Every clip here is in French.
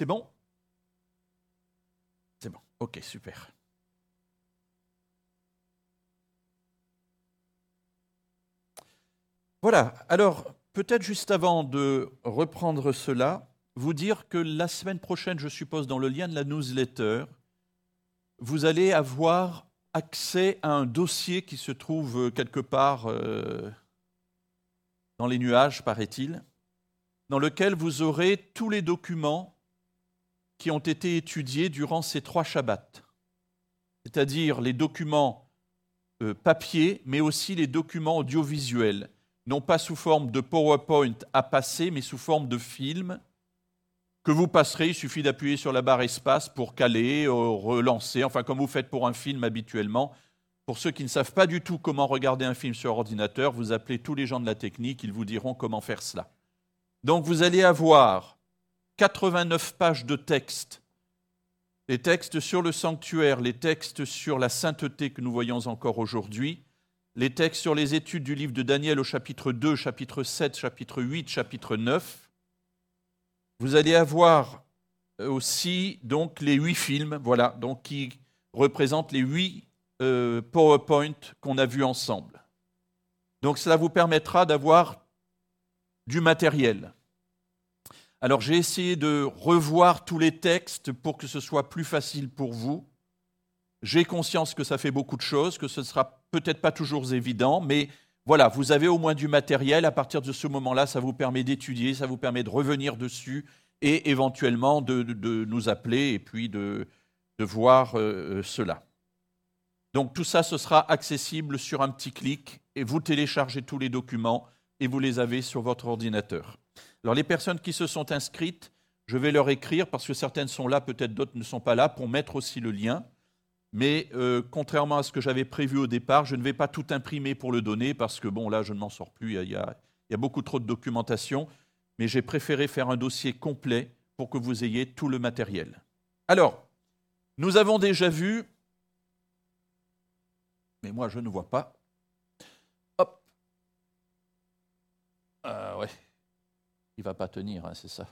C'est bon? C'est bon. Ok, super. Voilà. Alors, peut-être juste avant de reprendre cela, vous dire que la semaine prochaine, je suppose, dans le lien de la newsletter, vous allez avoir accès à un dossier qui se trouve quelque part euh, dans les nuages, paraît-il, dans lequel vous aurez tous les documents qui ont été étudiés durant ces trois Shabbats, c'est-à-dire les documents euh, papier, mais aussi les documents audiovisuels, non pas sous forme de PowerPoint à passer, mais sous forme de film que vous passerez. Il suffit d'appuyer sur la barre espace pour caler, euh, relancer, enfin comme vous faites pour un film habituellement. Pour ceux qui ne savent pas du tout comment regarder un film sur ordinateur, vous appelez tous les gens de la technique, ils vous diront comment faire cela. Donc vous allez avoir 89 pages de texte, les textes sur le sanctuaire, les textes sur la sainteté que nous voyons encore aujourd'hui, les textes sur les études du livre de Daniel au chapitre 2, chapitre 7, chapitre 8, chapitre 9. Vous allez avoir aussi donc les huit films, voilà, donc qui représentent les huit euh, PowerPoint qu'on a vus ensemble. Donc cela vous permettra d'avoir du matériel. Alors j'ai essayé de revoir tous les textes pour que ce soit plus facile pour vous. J'ai conscience que ça fait beaucoup de choses, que ce ne sera peut-être pas toujours évident, mais voilà, vous avez au moins du matériel. À partir de ce moment-là, ça vous permet d'étudier, ça vous permet de revenir dessus et éventuellement de, nous appeler et puis de, voir euh, cela. Donc tout ça, ce sera accessible sur un petit clic et vous téléchargez tous les documents et vous les avez sur votre ordinateur. Alors les personnes qui se sont inscrites, je vais leur écrire parce que certaines sont là, peut-être d'autres ne sont pas là, pour mettre aussi le lien. Mais euh, contrairement à ce que j'avais prévu au départ, je ne vais pas tout imprimer pour le donner parce que bon là je ne m'en sors plus, il y, a, il y a beaucoup trop de documentation. Mais j'ai préféré faire un dossier complet pour que vous ayez tout le matériel. Alors, nous avons déjà vu mais moi je ne vois pas. Hop. Ah ouais. Il va pas tenir, hein, c'est ça.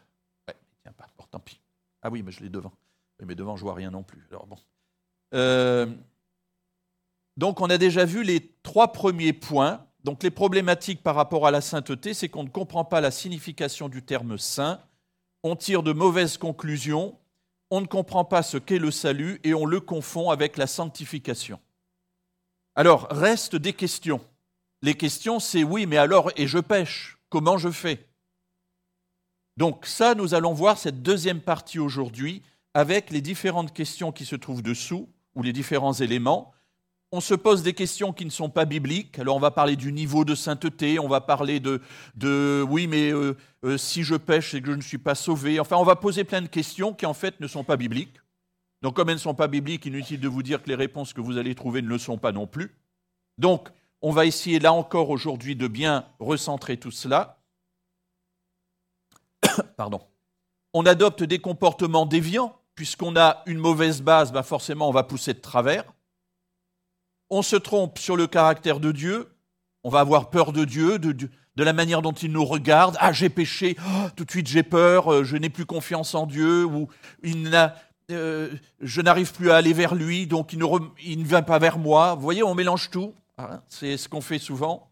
Ouais, il tient pas. Tant pis. Ah oui, mais je l'ai devant. Mais devant, je vois rien non plus. Alors. Euh, donc on a déjà vu les trois premiers points. Donc les problématiques par rapport à la sainteté, c'est qu'on ne comprend pas la signification du terme saint, on tire de mauvaises conclusions, on ne comprend pas ce qu'est le salut et on le confond avec la sanctification. Alors, restent des questions. Les questions, c'est oui, mais alors, et je pêche, comment je fais? Donc ça, nous allons voir cette deuxième partie aujourd'hui avec les différentes questions qui se trouvent dessous, ou les différents éléments. On se pose des questions qui ne sont pas bibliques. Alors on va parler du niveau de sainteté, on va parler de, de oui, mais euh, euh, si je pêche, c'est que je ne suis pas sauvé. Enfin, on va poser plein de questions qui en fait ne sont pas bibliques. Donc comme elles ne sont pas bibliques, inutile de vous dire que les réponses que vous allez trouver ne le sont pas non plus. Donc on va essayer là encore aujourd'hui de bien recentrer tout cela. Pardon. On adopte des comportements déviants, puisqu'on a une mauvaise base, ben forcément on va pousser de travers. On se trompe sur le caractère de Dieu, on va avoir peur de Dieu, de, de la manière dont il nous regarde. Ah, j'ai péché, oh, tout de suite j'ai peur, euh, je n'ai plus confiance en Dieu, ou il n'a euh, je n'arrive plus à aller vers lui, donc il ne, vient pas vers moi. Vous voyez, on mélange tout. Hein, c'est ce qu'on fait souvent.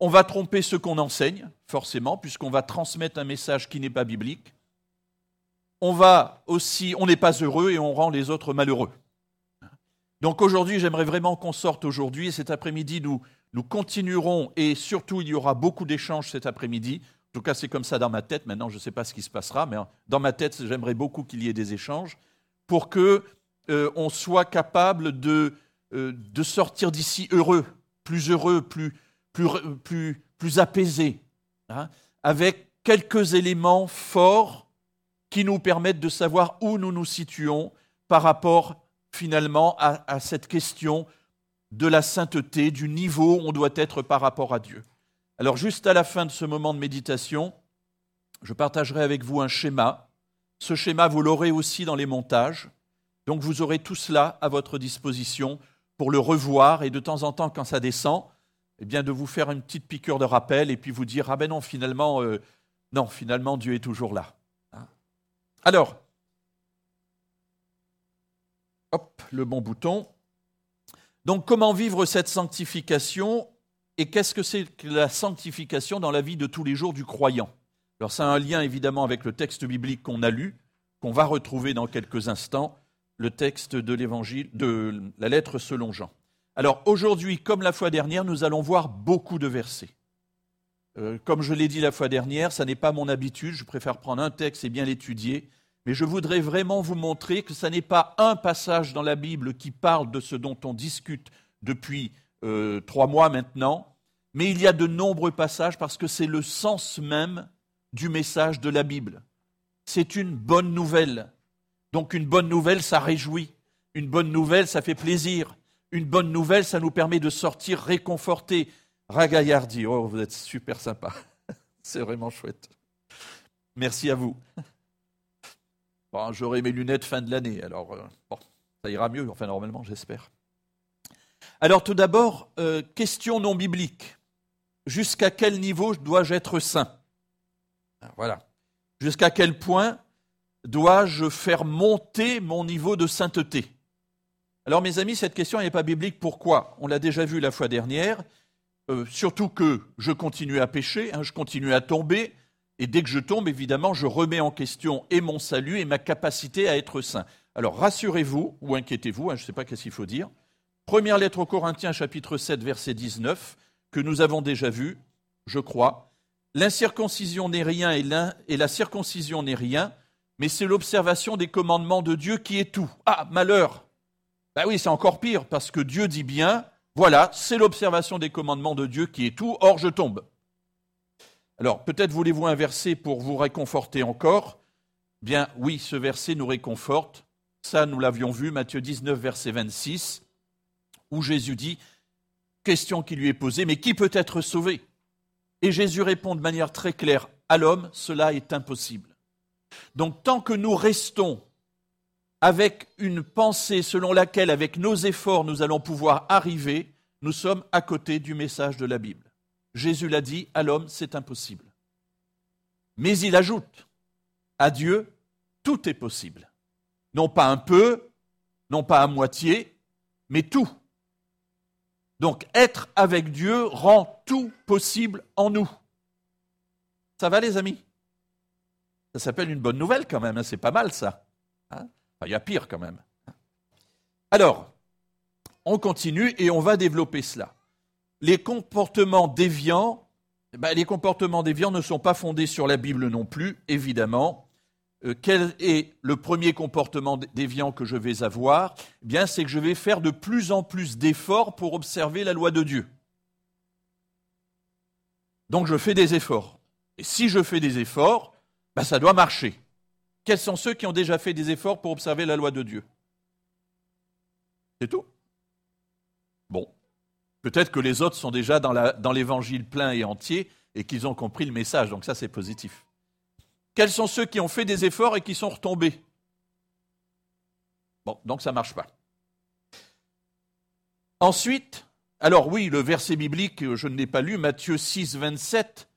On va tromper ce qu'on enseigne, forcément, puisqu'on va transmettre un message qui n'est pas biblique. On va aussi, on n'est pas heureux et on rend les autres malheureux. Donc aujourd'hui, j'aimerais vraiment qu'on sorte aujourd'hui. Et cet après-midi, nous, nous continuerons et surtout, il y aura beaucoup d'échanges cet après-midi. En tout cas, c'est comme ça dans ma tête. Maintenant, je ne sais pas ce qui se passera, mais dans ma tête, j'aimerais beaucoup qu'il y ait des échanges pour que euh, on soit capable de, euh, de sortir d'ici heureux, plus heureux, plus, plus, plus, plus apaisé, hein, avec quelques éléments forts qui nous permettent de savoir où nous nous situons par rapport finalement à, à cette question de la sainteté, du niveau où on doit être par rapport à Dieu. Alors juste à la fin de ce moment de méditation, je partagerai avec vous un schéma ce schéma, vous l'aurez aussi dans les montages. Donc vous aurez tout cela à votre disposition pour le revoir et de temps en temps, quand ça descend, eh bien, de vous faire une petite piqûre de rappel et puis vous dire, ah ben non, finalement, euh, non, finalement, Dieu est toujours là. Hein. Alors, hop, le bon bouton. Donc, comment vivre cette sanctification et qu'est-ce que c'est que la sanctification dans la vie de tous les jours du croyant? Alors, ça a un lien évidemment avec le texte biblique qu'on a lu, qu'on va retrouver dans quelques instants, le texte de l'évangile, de la lettre selon Jean. Alors aujourd'hui, comme la fois dernière, nous allons voir beaucoup de versets. Euh, comme je l'ai dit la fois dernière, ça n'est pas mon habitude, je préfère prendre un texte et bien l'étudier, mais je voudrais vraiment vous montrer que ce n'est pas un passage dans la Bible qui parle de ce dont on discute depuis euh, trois mois maintenant, mais il y a de nombreux passages parce que c'est le sens même du message de la Bible. C'est une bonne nouvelle. Donc une bonne nouvelle, ça réjouit. Une bonne nouvelle, ça fait plaisir. Une bonne nouvelle, ça nous permet de sortir réconfortés. Ragaillardi, oh, vous êtes super sympa. C'est vraiment chouette. Merci à vous. J'aurai mes lunettes fin de l'année, alors euh, ça ira mieux, enfin normalement, j'espère. Alors tout d'abord, euh, question non biblique. Jusqu'à quel niveau dois-je être saint? Voilà. Jusqu'à quel point dois-je faire monter mon niveau de sainteté? Alors mes amis, cette question n'est pas biblique. Pourquoi? On l'a déjà vu la fois dernière. Euh, surtout que je continue à pécher, hein, je continue à tomber, et dès que je tombe, évidemment, je remets en question et mon salut et ma capacité à être saint. Alors rassurez-vous, ou inquiétez-vous, hein, je ne sais pas qu'est-ce qu'il faut dire. Première lettre aux Corinthiens, chapitre 7, verset 19, que nous avons déjà vu, je crois. L'incirconcision n'est rien et, la circoncision n'est rien, mais c'est l'observation des commandements de Dieu qui est tout. Ah, malheur Ben oui, c'est encore pire, parce que Dieu dit bien, voilà, c'est l'observation des commandements de Dieu qui est tout, or je tombe. Alors, peut-être voulez-vous un verset pour vous réconforter encore? Bien, oui, ce verset nous réconforte. Ça, nous l'avions vu, Matthieu 19, verset 26, où Jésus dit, question qui lui est posée, mais qui peut être sauvé? Et Jésus répond de manière très claire, à l'homme, cela est impossible. Donc, tant que nous restons avec une pensée selon laquelle, avec nos efforts, nous allons pouvoir arriver, nous sommes à côté du message de la Bible. Jésus l'a dit, à l'homme, c'est impossible. Mais il ajoute, à Dieu, tout est possible. Non pas un peu, non pas à moitié, mais tout. Donc être avec Dieu rend tout possible en nous. Ça va les amis? Ça s'appelle une bonne nouvelle quand même, hein, c'est pas mal ça. Hein? Il y a pire quand même. Alors, on continue et on va développer cela. Les comportements déviants, eh ben, les comportements déviants ne sont pas fondés sur la Bible non plus, évidemment. Euh, quel est le premier comportement déviant que je vais avoir? Eh Bien, c'est que je vais faire de plus en plus d'efforts pour observer la loi de Dieu. Donc, je fais des efforts. Et si je fais des efforts, ben, ça doit marcher. Quels sont ceux qui ont déjà fait des efforts pour observer la loi de Dieu C'est tout Bon. Peut-être que les autres sont déjà dans l'évangile plein et entier et qu'ils ont compris le message, donc ça c'est positif. Quels sont ceux qui ont fait des efforts et qui sont retombés? Bon, donc ça ne marche pas. Ensuite, alors oui, le verset biblique, je ne l'ai pas lu, Matthieu 6, 27,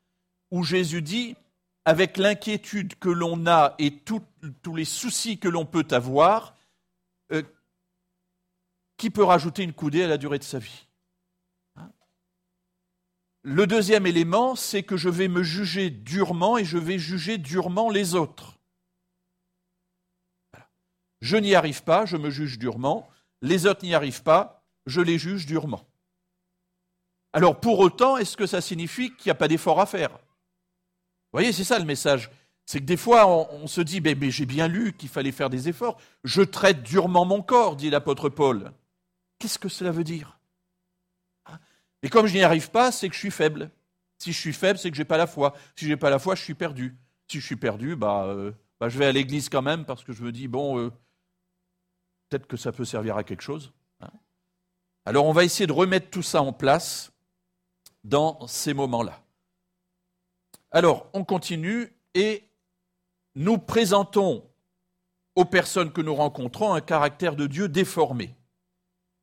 où Jésus dit avec l'inquiétude que l'on a et tous les soucis que l'on peut avoir, euh, qui peut rajouter une coudée à la durée de sa vie hein Le deuxième élément, c'est que je vais me juger durement et je vais juger durement les autres. Je n'y arrive pas, je me juge durement. Les autres n'y arrivent pas, je les juge durement. Alors pour autant, est-ce que ça signifie qu'il n'y a pas d'effort à faire? Vous voyez, c'est ça le message. C'est que des fois, on, se dit, mais, j'ai bien lu qu'il fallait faire des efforts. Je traite durement mon corps, dit l'apôtre Paul. Qu'est-ce que cela veut dire? Et comme je n'y arrive pas, c'est que je suis faible. Si je suis faible, c'est que je n'ai pas la foi. Si je n'ai pas la foi, je suis perdu. Si je suis perdu, bah, euh, bah je vais à l'église quand même parce que je me dis, bon, euh, peut-être que ça peut servir à quelque chose. Hein? Alors on va essayer de remettre tout ça en place dans ces moments-là. Alors, on continue et nous présentons aux personnes que nous rencontrons un caractère de Dieu déformé.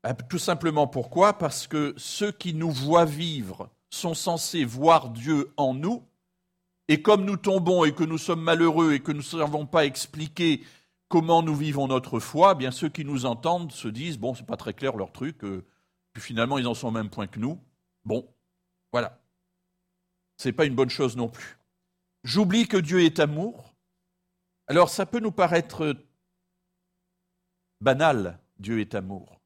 Ben, tout simplement pourquoi? Parce que ceux qui nous voient vivre sont censés voir Dieu en nous, et comme nous tombons et que nous sommes malheureux et que nous ne savons pas expliquer comment nous vivons notre foi, eh bien ceux qui nous entendent se disent bon, c'est pas très clair leur truc, euh, puis finalement ils en sont au même point que nous. Bon, voilà. C'est pas une bonne chose non plus. J'oublie que Dieu est amour. Alors ça peut nous paraître banal, Dieu est amour.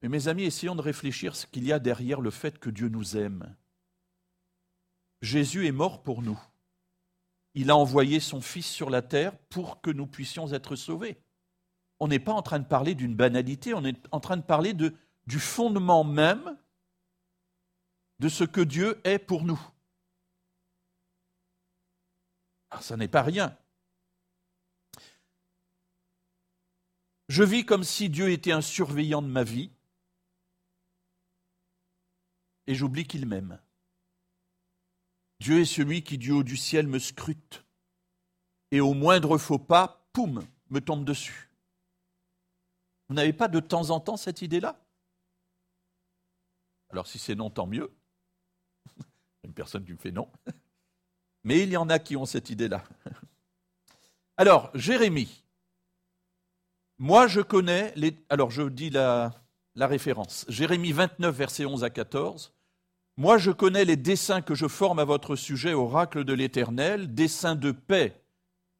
Mais mes amis, essayons de réfléchir ce qu'il y a derrière le fait que Dieu nous aime. Jésus est mort pour nous. Il a envoyé son Fils sur la terre pour que nous puissions être sauvés. On n'est pas en train de parler d'une banalité, on est en train de parler du fondement même de ce que Dieu est pour nous. Alors, ça n'est pas rien. Je vis comme si Dieu était un surveillant de ma vie et j'oublie qu'il m'aime. Dieu est celui qui du haut du ciel me scrute et au moindre faux pas, poum, me tombe dessus. Vous n'avez pas de temps en temps cette idée-là? Alors si c'est non, tant mieux. Une personne qui me fait non. Mais il y en a qui ont cette idée-là. Alors, Jérémie. Moi, je connais les. Alors, je dis la, référence. Jérémie 29, versets 11 à 14. Moi, je connais les desseins que je forme à votre sujet, oracle de l'Éternel, desseins de paix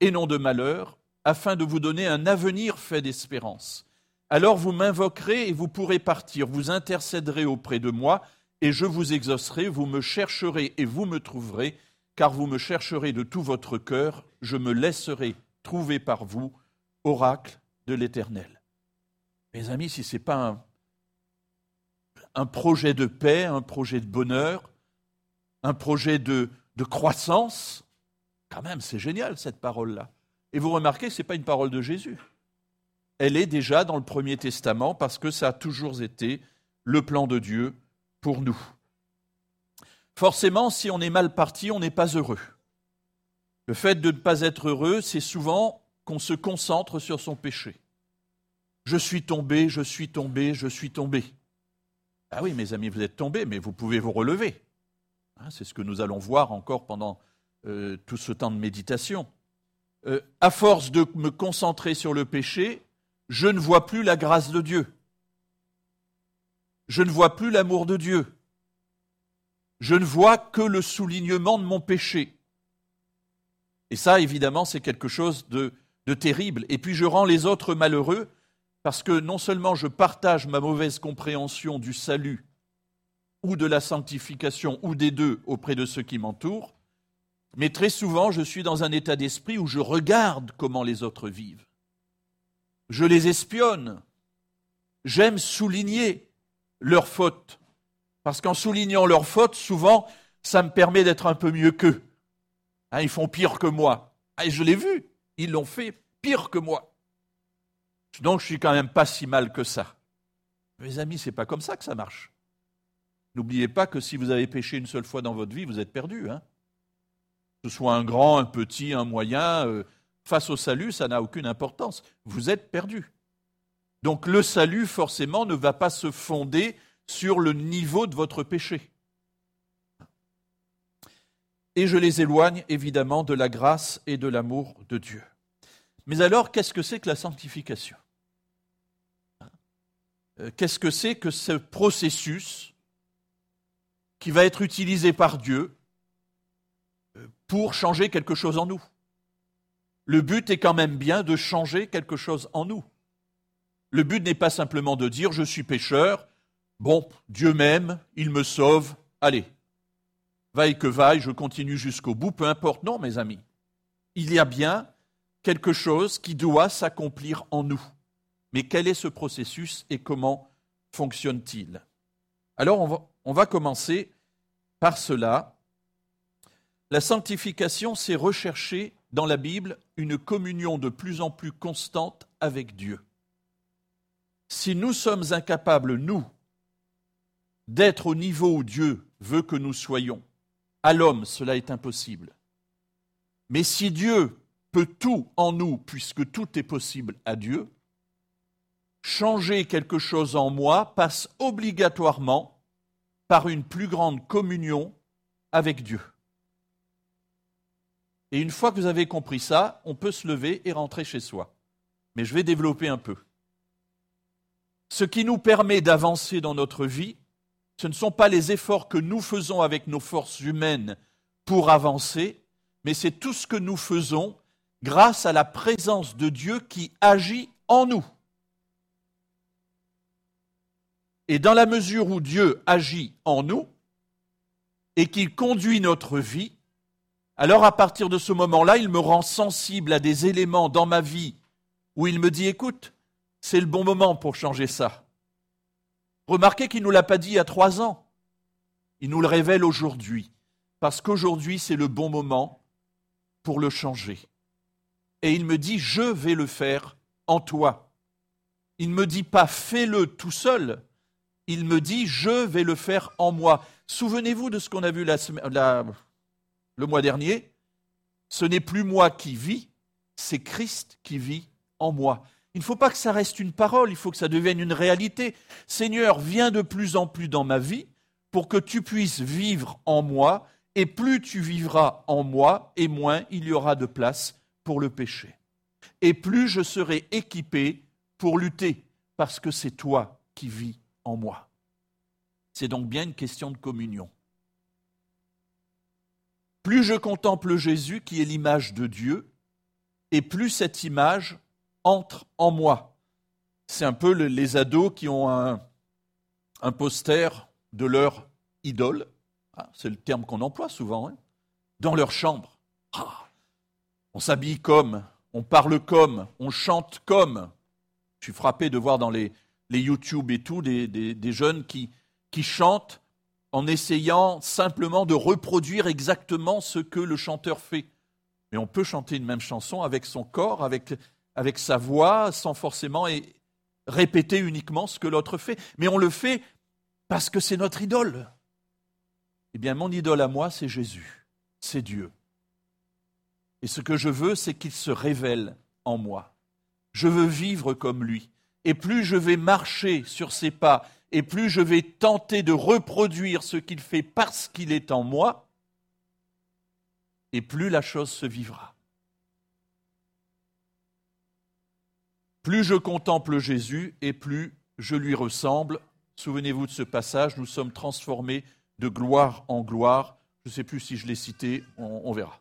et non de malheur, afin de vous donner un avenir fait d'espérance. Alors vous m'invoquerez et vous pourrez partir, vous intercéderez auprès de moi, et je vous exaucerai, vous me chercherez et vous me trouverez, car vous me chercherez de tout votre cœur, je me laisserai trouver par vous, oracle de l'Éternel. Mes amis, si ce n'est pas un, projet de paix, un projet de bonheur, un projet de, de croissance, quand même, c'est génial cette parole-là. Et vous remarquez, ce n'est pas une parole de Jésus. Elle est déjà dans le Premier Testament parce que ça a toujours été le plan de Dieu pour nous. Forcément, si on est mal parti, on n'est pas heureux. Le fait de ne pas être heureux, c'est souvent qu'on se concentre sur son péché. Je suis tombé, je suis tombé, je suis tombé. Ah oui, mes amis, vous êtes tombés, mais vous pouvez vous relever. Hein, c'est ce que nous allons voir encore pendant euh, tout ce temps de méditation. Euh, à force de me concentrer sur le péché, je ne vois plus la grâce de Dieu. Je ne vois plus l'amour de Dieu je ne vois que le soulignement de mon péché. Et ça, évidemment, c'est quelque chose de, terrible. Et puis je rends les autres malheureux parce que non seulement je partage ma mauvaise compréhension du salut ou de la sanctification ou des deux auprès de ceux qui m'entourent, mais très souvent je suis dans un état d'esprit où je regarde comment les autres vivent. Je les espionne. J'aime souligner leurs fautes. Parce qu'en soulignant leurs fautes, souvent, ça me permet d'être un peu mieux qu'eux. Hein, ils font pire que moi. Ah, je l'ai vu, ils l'ont fait pire que moi. Donc je suis quand même pas si mal que ça. Mes amis, c'est pas comme ça que ça marche. N'oubliez pas que si vous avez péché une seule fois dans votre vie, vous êtes perdu. Hein que ce soit un grand, un petit, un moyen, euh, face au salut, ça n'a aucune importance. Vous êtes perdu. Donc le salut, forcément, ne va pas se fonder sur le niveau de votre péché. Et je les éloigne évidemment de la grâce et de l'amour de Dieu. Mais alors, qu'est-ce que c'est que la sanctification? Euh, Qu'est-ce que c'est que ce processus qui va être utilisé par Dieu euh, pour changer quelque chose en nous? Le but est quand même bien de changer quelque chose en nous. Le but n'est pas simplement de dire je suis pécheur, Bon, Dieu m'aime, il me sauve, allez, vaille que vaille, je continue jusqu'au bout, peu importe. Non, mes amis, il y a bien quelque chose qui doit s'accomplir en nous. Mais quel est ce processus et comment fonctionne-t-il? Alors, on va, on va commencer par cela. La sanctification, c'est rechercher dans la Bible une communion de plus en plus constante avec Dieu. Si nous sommes incapables, nous, d'être au niveau où Dieu veut que nous soyons. À l'homme, cela est impossible. Mais si Dieu peut tout en nous, puisque tout est possible à Dieu, changer quelque chose en moi passe obligatoirement par une plus grande communion avec Dieu. Et une fois que vous avez compris ça, on peut se lever et rentrer chez soi. mais je vais développer un peu. Ce qui nous permet d'avancer dans notre vie, ce ne sont pas les efforts que nous faisons avec nos forces humaines pour avancer, mais c'est tout ce que nous faisons grâce à la présence de Dieu qui agit en nous. Et dans la mesure où Dieu agit en nous et qu'il conduit notre vie, alors à partir de ce moment-là, il me rend sensible à des éléments dans ma vie où il me dit, écoute, c'est le bon moment pour changer ça. Remarquez qu'il ne nous l'a pas dit il y a trois ans. Il nous le révèle aujourd'hui. Parce qu'aujourd'hui, c'est le bon moment pour le changer. Et il me dit, je vais le faire en toi. Il ne me dit pas, fais-le tout seul. Il me dit, je vais le faire en moi. Souvenez-vous de ce qu'on a vu le mois dernier. Ce n'est plus moi qui vis, c'est Christ qui vit en moi. Il ne faut pas que ça reste une parole, il faut que ça devienne une réalité. Seigneur, viens de plus en plus dans ma vie pour que tu puisses vivre en moi, et plus tu vivras en moi, et moins il y aura de place pour le péché. Et plus je serai équipé pour lutter, parce que c'est toi qui vis en moi. C'est donc bien une question de communion. Plus je contemple Jésus, qui est l'image de Dieu, et plus cette image entre en moi. C'est un peu les ados qui ont un, poster de leur idole, ah, c'est le terme qu'on emploie souvent, hein, dans leur chambre. Ah, on s'habille comme, on parle comme, on chante comme. Je suis frappé de voir dans les, les YouTube et tout des, des, jeunes qui, qui chantent en essayant simplement de reproduire exactement ce que le chanteur fait. Mais on peut chanter une même chanson avec son corps, avec avec sa voix, sans forcément répéter uniquement ce que l'autre fait. Mais on le fait parce que c'est notre idole. Eh bien, mon idole à moi, c'est Jésus, c'est Dieu. Et ce que je veux, c'est qu'il se révèle en moi. Je veux vivre comme lui. Et plus je vais marcher sur ses pas, et plus je vais tenter de reproduire ce qu'il fait parce qu'il est en moi, et plus la chose se vivra. Plus je contemple Jésus et plus je lui ressemble. Souvenez-vous de ce passage, nous sommes transformés de gloire en gloire. Je ne sais plus si je l'ai cité, on, verra.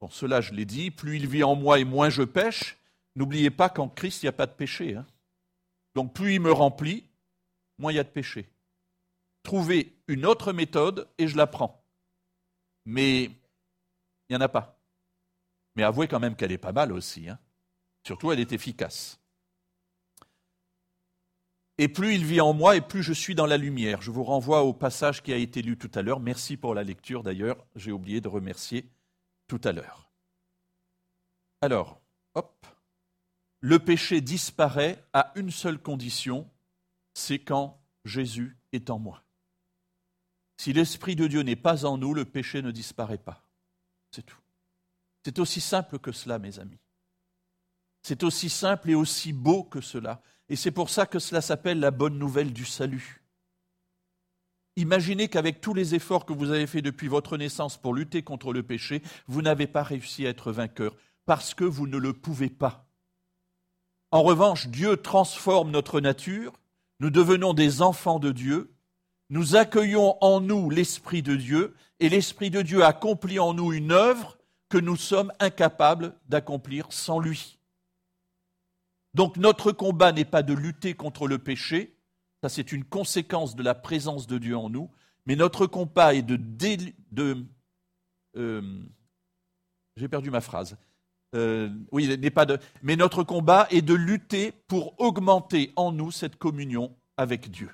Bon, cela je l'ai dit, plus il vit en moi et moins je pêche. N'oubliez pas qu'en Christ, il n'y a pas de péché. Hein. Donc plus il me remplit, moins il y a de péché. Trouvez une autre méthode et je la prends. Mais il n'y en a pas. Mais avouez quand même qu'elle est pas mal aussi. Hein. Surtout, elle est efficace. Et plus il vit en moi, et plus je suis dans la lumière. Je vous renvoie au passage qui a été lu tout à l'heure. Merci pour la lecture d'ailleurs. J'ai oublié de remercier tout à l'heure. Alors, hop, le péché disparaît à une seule condition, c'est quand Jésus est en moi. Si l'Esprit de Dieu n'est pas en nous, le péché ne disparaît pas. C'est tout. C'est aussi simple que cela, mes amis. C'est aussi simple et aussi beau que cela. Et c'est pour ça que cela s'appelle la bonne nouvelle du salut. Imaginez qu'avec tous les efforts que vous avez faits depuis votre naissance pour lutter contre le péché, vous n'avez pas réussi à être vainqueur, parce que vous ne le pouvez pas. En revanche, Dieu transforme notre nature, nous devenons des enfants de Dieu, nous accueillons en nous l'Esprit de Dieu, et l'Esprit de Dieu accomplit en nous une œuvre que nous sommes incapables d'accomplir sans lui. Donc notre combat n'est pas de lutter contre le péché, ça c'est une conséquence de la présence de Dieu en nous, mais notre combat est de... euh, J'ai perdu ma phrase. Euh, oui, n'est pas de. Mais notre combat est de lutter pour augmenter en nous cette communion avec Dieu.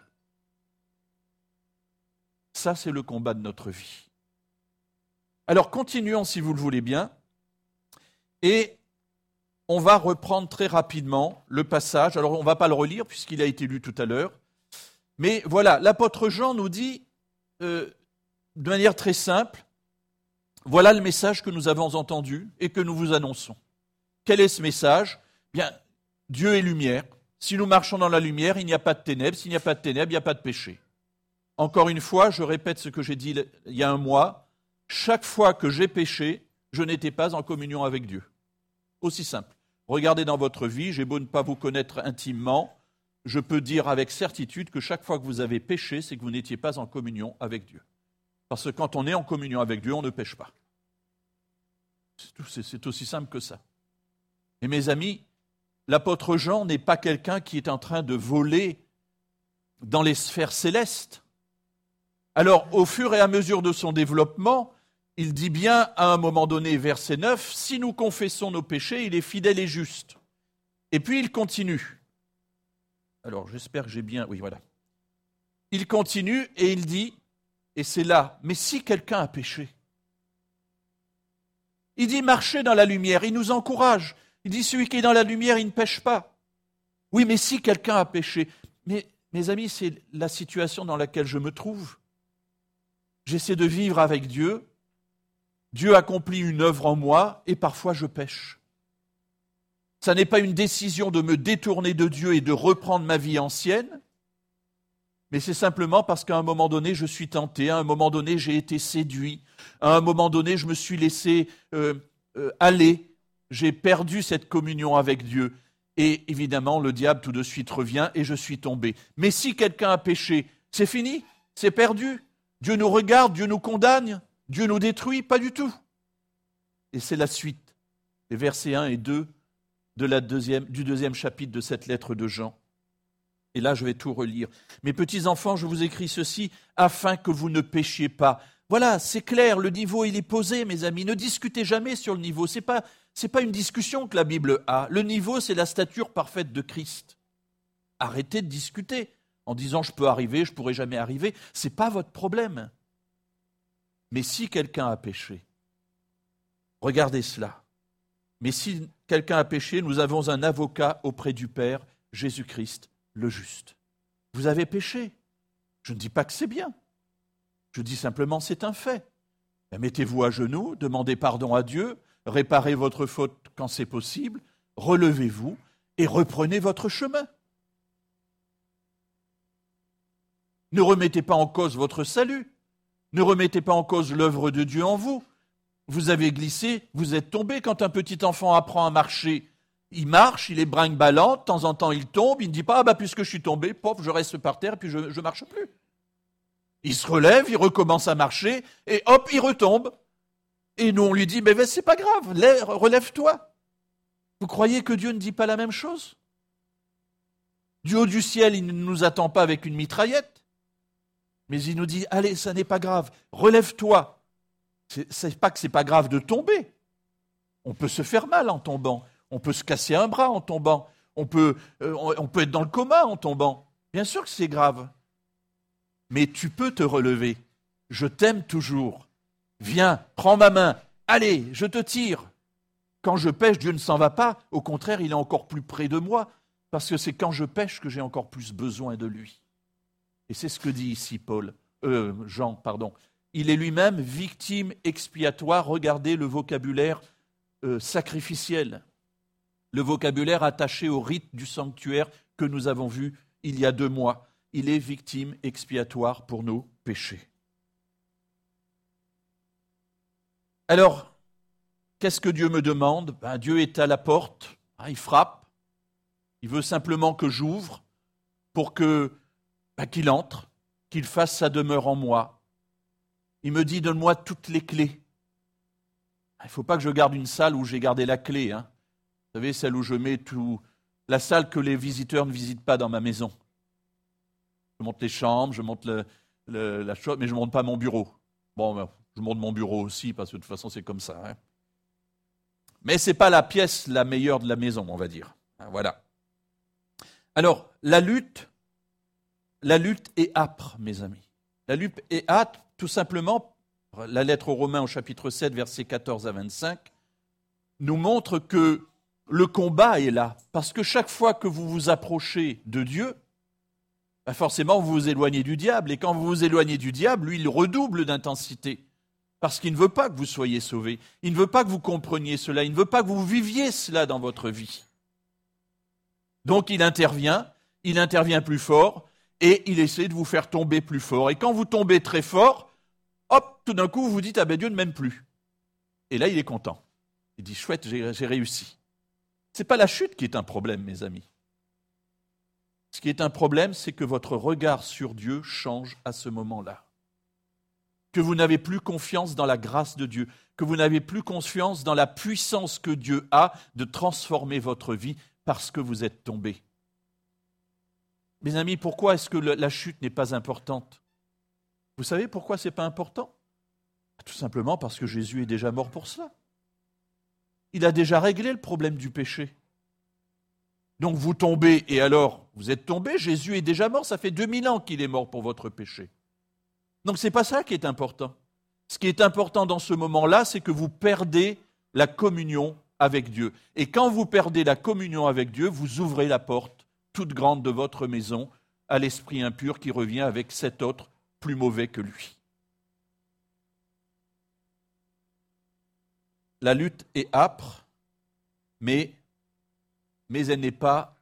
Ça, c'est le combat de notre vie. Alors continuons, si vous le voulez bien, et on va reprendre très rapidement le passage. Alors on ne va pas le relire puisqu'il a été lu tout à l'heure. Mais voilà, l'apôtre Jean nous dit euh, de manière très simple, voilà le message que nous avons entendu et que nous vous annonçons. Quel est ce message? Bien, Dieu est lumière. Si nous marchons dans la lumière, il n'y a pas de ténèbres. S'il n'y a pas de ténèbres, il n'y a pas de péché. Encore une fois, je répète ce que j'ai dit il y a un mois. Chaque fois que j'ai péché, je n'étais pas en communion avec Dieu. Aussi simple. Regardez dans votre vie, j'ai beau ne pas vous connaître intimement, je peux dire avec certitude que chaque fois que vous avez péché, c'est que vous n'étiez pas en communion avec Dieu. Parce que quand on est en communion avec Dieu, on ne pêche pas. C'est aussi simple que ça. Et mes amis, l'apôtre Jean n'est pas quelqu'un qui est en train de voler dans les sphères célestes. Alors, au fur et à mesure de son développement, il dit bien à un moment donné, verset 9, Si nous confessons nos péchés, il est fidèle et juste. Et puis il continue. Alors, j'espère que j'ai bien. Oui, voilà. Il continue et il dit, et c'est là, mais si quelqu'un a péché, il dit marchez dans la lumière, il nous encourage. Il dit celui qui est dans la lumière, il ne pêche pas. Oui, mais si quelqu'un a péché, mais mes amis, c'est la situation dans laquelle je me trouve. J'essaie de vivre avec Dieu. Dieu accomplit une œuvre en moi et parfois je pêche. Ça n'est pas une décision de me détourner de Dieu et de reprendre ma vie ancienne, mais c'est simplement parce qu'à un moment donné, je suis tenté, à un moment donné, j'ai été séduit, à un moment donné, je me suis laissé euh, euh, aller, j'ai perdu cette communion avec Dieu. Et évidemment, le diable tout de suite revient et je suis tombé. Mais si quelqu'un a péché, c'est fini, c'est perdu. Dieu nous regarde, Dieu nous condamne, Dieu nous détruit, pas du tout. Et c'est la suite, les versets 1 et 2 de la deuxième, du deuxième chapitre de cette lettre de Jean. Et là, je vais tout relire. Mes petits enfants, je vous écris ceci afin que vous ne péchiez pas. Voilà, c'est clair, le niveau il est posé, mes amis. Ne discutez jamais sur le niveau. C'est pas pas une discussion que la Bible a. Le niveau, c'est la stature parfaite de Christ. Arrêtez de discuter en disant je peux arriver, je pourrai jamais arriver. C'est pas votre problème. Mais si quelqu'un a péché, regardez cela. Mais si quelqu'un a péché, nous avons un avocat auprès du Père, Jésus-Christ, le juste. Vous avez péché. Je ne dis pas que c'est bien. Je dis simplement c'est un fait. Mettez-vous à genoux, demandez pardon à Dieu, réparez votre faute quand c'est possible, relevez-vous et reprenez votre chemin. Ne remettez pas en cause votre salut. Ne remettez pas en cause l'œuvre de Dieu en vous. Vous avez glissé, vous êtes tombé. Quand un petit enfant apprend à marcher, il marche, il est brinque-ballant, de temps en temps il tombe, il ne dit pas, ah bah puisque je suis tombé, pof, je reste par terre puis je ne marche plus. Il se relève, il recommence à marcher, et hop, il retombe. Et nous on lui dit, mais c'est pas grave, relève-toi. Vous croyez que Dieu ne dit pas la même chose? Du haut du ciel, il ne nous attend pas avec une mitraillette, mais il nous dit, allez, ça n'est pas grave, relève-toi. C'est pas que c'est pas grave de tomber. On peut se faire mal en tombant. On peut se casser un bras en tombant. Euh, on peut être dans le coma en tombant. Bien sûr que c'est grave. Mais tu peux te relever. Je t'aime toujours. Viens, prends ma main. Allez, je te tire. Quand je pêche, Dieu ne s'en va pas. Au contraire, il est encore plus près de moi. Parce que c'est quand je pêche que j'ai encore plus besoin de lui. Et c'est ce que dit ici Paul, euh, Jean, pardon. Il est lui-même victime expiatoire. Regardez le vocabulaire euh, sacrificiel le vocabulaire attaché au rite du sanctuaire que nous avons vu il y a deux mois. Il est victime expiatoire pour nos péchés. Alors, qu'est-ce que Dieu me demande? Ben, Dieu est à la porte, hein, il frappe, il veut simplement que j'ouvre pour que ben, qu'il entre, qu'il fasse sa demeure en moi. Il me dit donne-moi toutes les clés. Il ne faut pas que je garde une salle où j'ai gardé la clé. Hein. Vous savez, celle où je mets tout. La salle que les visiteurs ne visitent pas dans ma maison. Je monte les chambres, je monte la chose, mais je ne monte pas mon bureau. Bon, ben, je monte mon bureau aussi, parce que de toute façon, c'est comme ça. Hein. Mais ce n'est pas la pièce la meilleure de la maison, on va dire. Hein, voilà. Alors, la lutte, la lutte est âpre, mes amis. La lutte est âpre, tout simplement, la lettre aux Romains au chapitre 7, versets 14 à 25, nous montre que le combat est là. Parce que chaque fois que vous vous approchez de Dieu, bah forcément vous vous éloignez du diable. Et quand vous vous éloignez du diable, lui, il redouble d'intensité. Parce qu'il ne veut pas que vous soyez sauvés. Il ne veut pas que vous compreniez cela. Il ne veut pas que vous viviez cela dans votre vie. Donc il intervient, il intervient plus fort, et il essaie de vous faire tomber plus fort. Et quand vous tombez très fort, hop, tout d'un coup, vous vous dites, ah ben Dieu ne m'aime plus. Et là, il est content. Il dit, chouette, j'ai réussi. Ce n'est pas la chute qui est un problème, mes amis. Ce qui est un problème, c'est que votre regard sur Dieu change à ce moment-là. Que vous n'avez plus confiance dans la grâce de Dieu, que vous n'avez plus confiance dans la puissance que Dieu a de transformer votre vie parce que vous êtes tombé. Mes amis, pourquoi est-ce que la chute n'est pas importante? Vous savez pourquoi ce n'est pas important? Tout simplement parce que Jésus est déjà mort pour cela. Il a déjà réglé le problème du péché. Donc vous tombez et alors vous êtes tombé, Jésus est déjà mort, ça fait 2000 ans qu'il est mort pour votre péché. Donc ce n'est pas ça qui est important. Ce qui est important dans ce moment-là, c'est que vous perdez la communion avec Dieu. Et quand vous perdez la communion avec Dieu, vous ouvrez la porte toute grande de votre maison à l'esprit impur qui revient avec cet autre plus mauvais que lui. La lutte est âpre, mais mais elle n'est pas,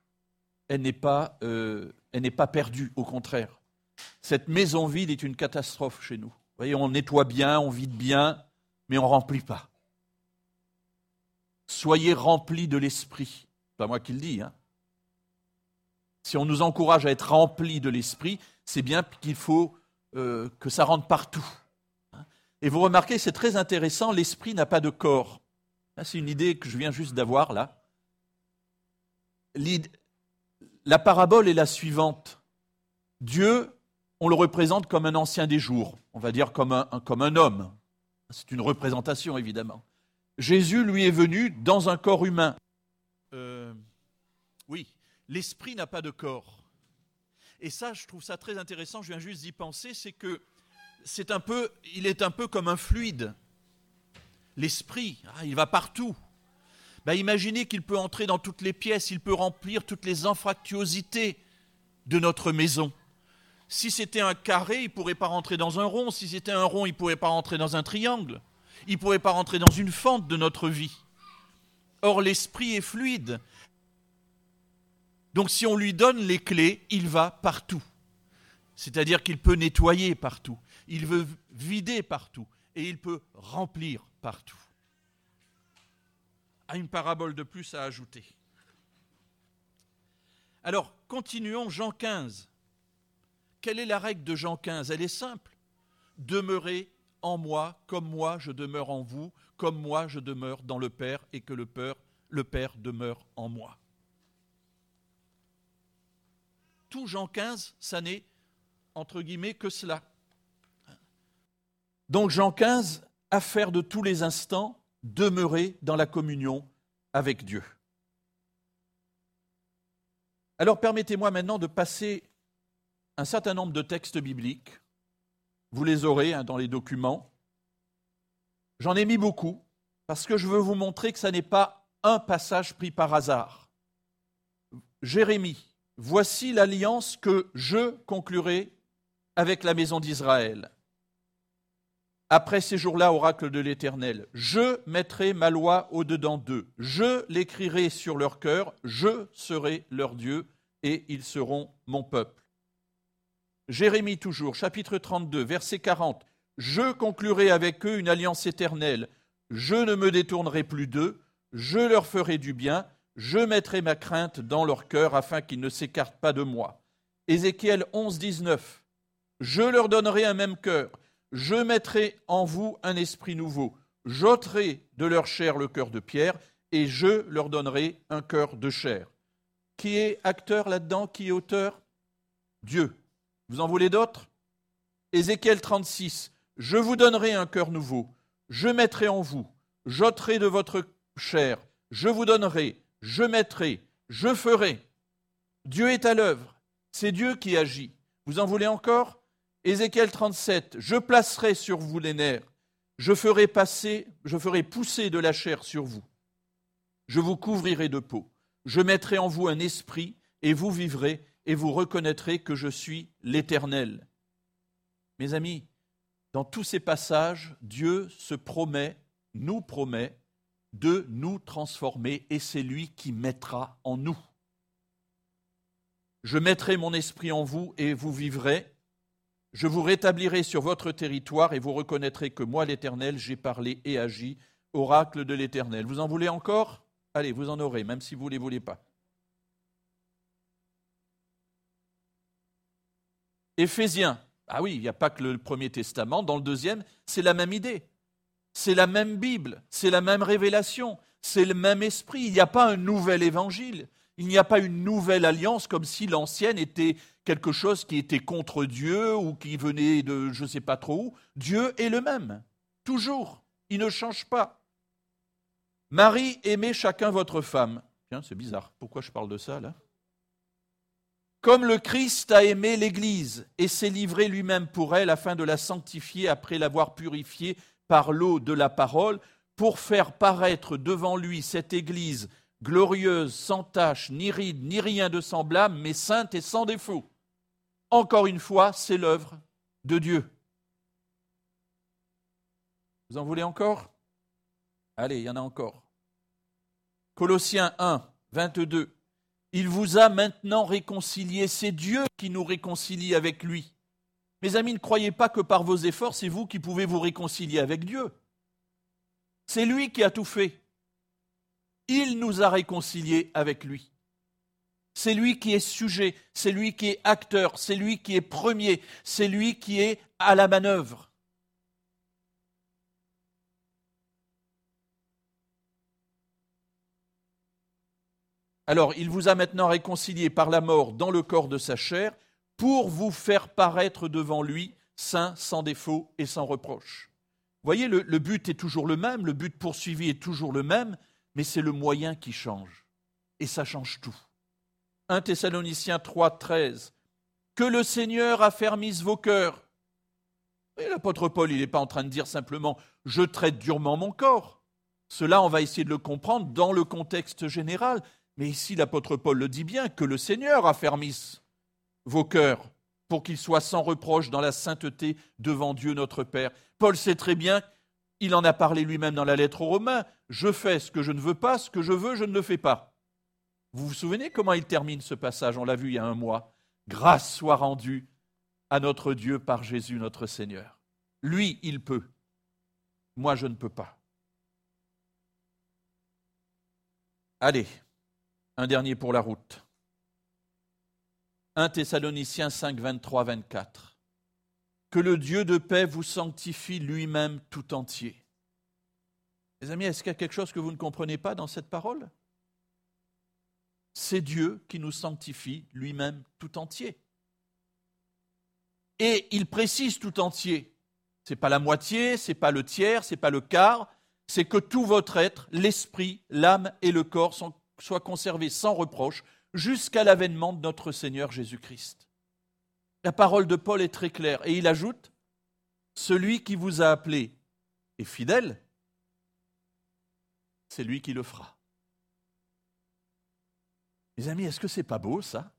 elle n'est pas, euh, n'est pas perdue, au contraire. Cette maison vide est une catastrophe chez nous. Vous voyez, on nettoie bien, on vide bien, mais on ne remplit pas. Soyez remplis de l'esprit. Pas moi qui le dis. Hein. Si on nous encourage à être remplis de l'esprit, c'est bien qu'il faut euh, que ça rentre partout. Hein. Et vous remarquez, c'est très intéressant, l'esprit n'a pas de corps. C'est une idée que je viens juste d'avoir là la parabole est la suivante. Dieu, on le représente comme un ancien des jours, on va dire comme un, comme un homme. C'est une représentation, évidemment. Jésus, lui, est venu dans un corps humain. Euh, oui, l'esprit n'a pas de corps. Et ça, je trouve ça très intéressant, je viens juste d'y penser, c'est que c'est un peu, il est un peu comme un fluide. L'esprit, ah, il va partout. Bah, imaginez qu'il peut entrer dans toutes les pièces, il peut remplir toutes les anfractuosités de notre maison. Si c'était un carré, il ne pourrait pas rentrer dans un rond. Si c'était un rond, il ne pourrait pas rentrer dans un triangle. Il ne pourrait pas rentrer dans une fente de notre vie. Or, l'esprit est fluide. Donc si on lui donne les clés, il va partout. C'est-à-dire qu'il peut nettoyer partout, il veut vider partout et il peut remplir partout a une parabole de plus à ajouter. Alors, continuons Jean 15. Quelle est la règle de Jean 15 Elle est simple. Demeurez en moi comme moi je demeure en vous, comme moi je demeure dans le Père et que le Père, le Père demeure en moi. Tout Jean 15, ça n'est entre guillemets que cela. Donc Jean 15, affaire de tous les instants, demeurer dans la communion avec Dieu. Alors permettez-moi maintenant de passer un certain nombre de textes bibliques. Vous les aurez hein, dans les documents. J'en ai mis beaucoup parce que je veux vous montrer que ce n'est pas un passage pris par hasard. Jérémie, voici l'alliance que je conclurai avec la maison d'Israël. Après ces jours-là, oracle de l'Éternel, je mettrai ma loi au-dedans d'eux, je l'écrirai sur leur cœur, je serai leur Dieu, et ils seront mon peuple. Jérémie toujours, chapitre 32, verset 40, je conclurai avec eux une alliance éternelle, je ne me détournerai plus d'eux, je leur ferai du bien, je mettrai ma crainte dans leur cœur afin qu'ils ne s'écartent pas de moi. Ézéchiel 11, 19, je leur donnerai un même cœur. Je mettrai en vous un esprit nouveau, j'ôterai de leur chair le cœur de pierre, et je leur donnerai un cœur de chair. Qui est acteur là-dedans? Qui est auteur? Dieu. Vous en voulez d'autres? Ézéchiel 36. Je vous donnerai un cœur nouveau, je mettrai en vous, j'ôterai de votre chair, je vous donnerai, je mettrai, je ferai. Dieu est à l'œuvre, c'est Dieu qui agit. Vous en voulez encore? Ézéchiel 37, je placerai sur vous les nerfs, je ferai passer, je ferai pousser de la chair sur vous, je vous couvrirai de peau, je mettrai en vous un esprit, et vous vivrez, et vous reconnaîtrez que je suis l'Éternel. Mes amis, dans tous ces passages, Dieu se promet, nous promet, de nous transformer, et c'est lui qui mettra en nous. Je mettrai mon esprit en vous, et vous vivrez, je vous rétablirai sur votre territoire et vous reconnaîtrez que moi, l'Éternel, j'ai parlé et agi, oracle de l'Éternel. Vous en voulez encore? Allez, vous en aurez, même si vous ne les voulez pas. Éphésiens. Ah oui, il n'y a pas que le Premier Testament. Dans le deuxième, c'est la même idée. C'est la même Bible, c'est la même révélation, c'est le même esprit. Il n'y a pas un nouvel évangile. Il n'y a pas une nouvelle alliance comme si l'ancienne était quelque chose qui était contre Dieu ou qui venait de je ne sais pas trop où. Dieu est le même, toujours. Il ne change pas. Marie, aimez chacun votre femme. Tiens, c'est bizarre. Pourquoi je parle de ça là? Comme le Christ a aimé l'Église et s'est livré lui-même pour elle afin de la sanctifier après l'avoir purifiée par l'eau de la parole, pour faire paraître devant lui cette Église glorieuse, sans tache, ni ride, ni rien de semblable, mais sainte et sans défaut. Encore une fois, c'est l'œuvre de Dieu. Vous en voulez encore? Allez, il y en a encore. Colossiens 1, 22. Il vous a maintenant réconcilié. C'est Dieu qui nous réconcilie avec lui. Mes amis, ne croyez pas que par vos efforts, c'est vous qui pouvez vous réconcilier avec Dieu. C'est lui qui a tout fait. Il nous a réconciliés avec lui. C'est lui qui est sujet, c'est lui qui est acteur, c'est lui qui est premier, c'est lui qui est à la manœuvre. Alors, il vous a maintenant réconcilié par la mort dans le corps de sa chair pour vous faire paraître devant lui saint, sans défaut et sans reproche. Voyez, le, le but est toujours le même, le but poursuivi est toujours le même, mais c'est le moyen qui change. Et ça change tout. 1 Thessaloniciens 3, 13. Que le Seigneur affermisse vos cœurs. Et l'apôtre Paul, il n'est pas en train de dire simplement je traite durement mon corps. Cela, on va essayer de le comprendre dans le contexte général. Mais ici, l'apôtre Paul le dit bien que le Seigneur affermisse vos cœurs pour qu'ils soient sans reproche dans la sainteté devant Dieu notre Père. Paul sait très bien il en a parlé lui-même dans la lettre aux Romains. Je fais ce que je ne veux pas, ce que je veux, je ne le fais pas. Vous vous souvenez comment il termine ce passage? On l'a vu il y a un mois. Grâce soit rendue à notre Dieu par Jésus notre Seigneur. Lui, il peut. Moi, je ne peux pas. Allez, un dernier pour la route. 1 Thessaloniciens 5, 23, 24 que le Dieu de paix vous sanctifie lui-même tout entier. Les amis, est-ce qu'il y a quelque chose que vous ne comprenez pas dans cette parole? C'est Dieu qui nous sanctifie lui-même tout entier. Et il précise tout entier. Ce n'est pas la moitié, ce n'est pas le tiers, ce n'est pas le quart, c'est que tout votre être, l'esprit, l'âme et le corps soient conservés sans reproche jusqu'à l'avènement de notre Seigneur Jésus-Christ. La parole de Paul est très claire. Et il ajoute, celui qui vous a appelé est fidèle, c'est lui qui le fera. Mes amis, est-ce que c'est pas beau ça?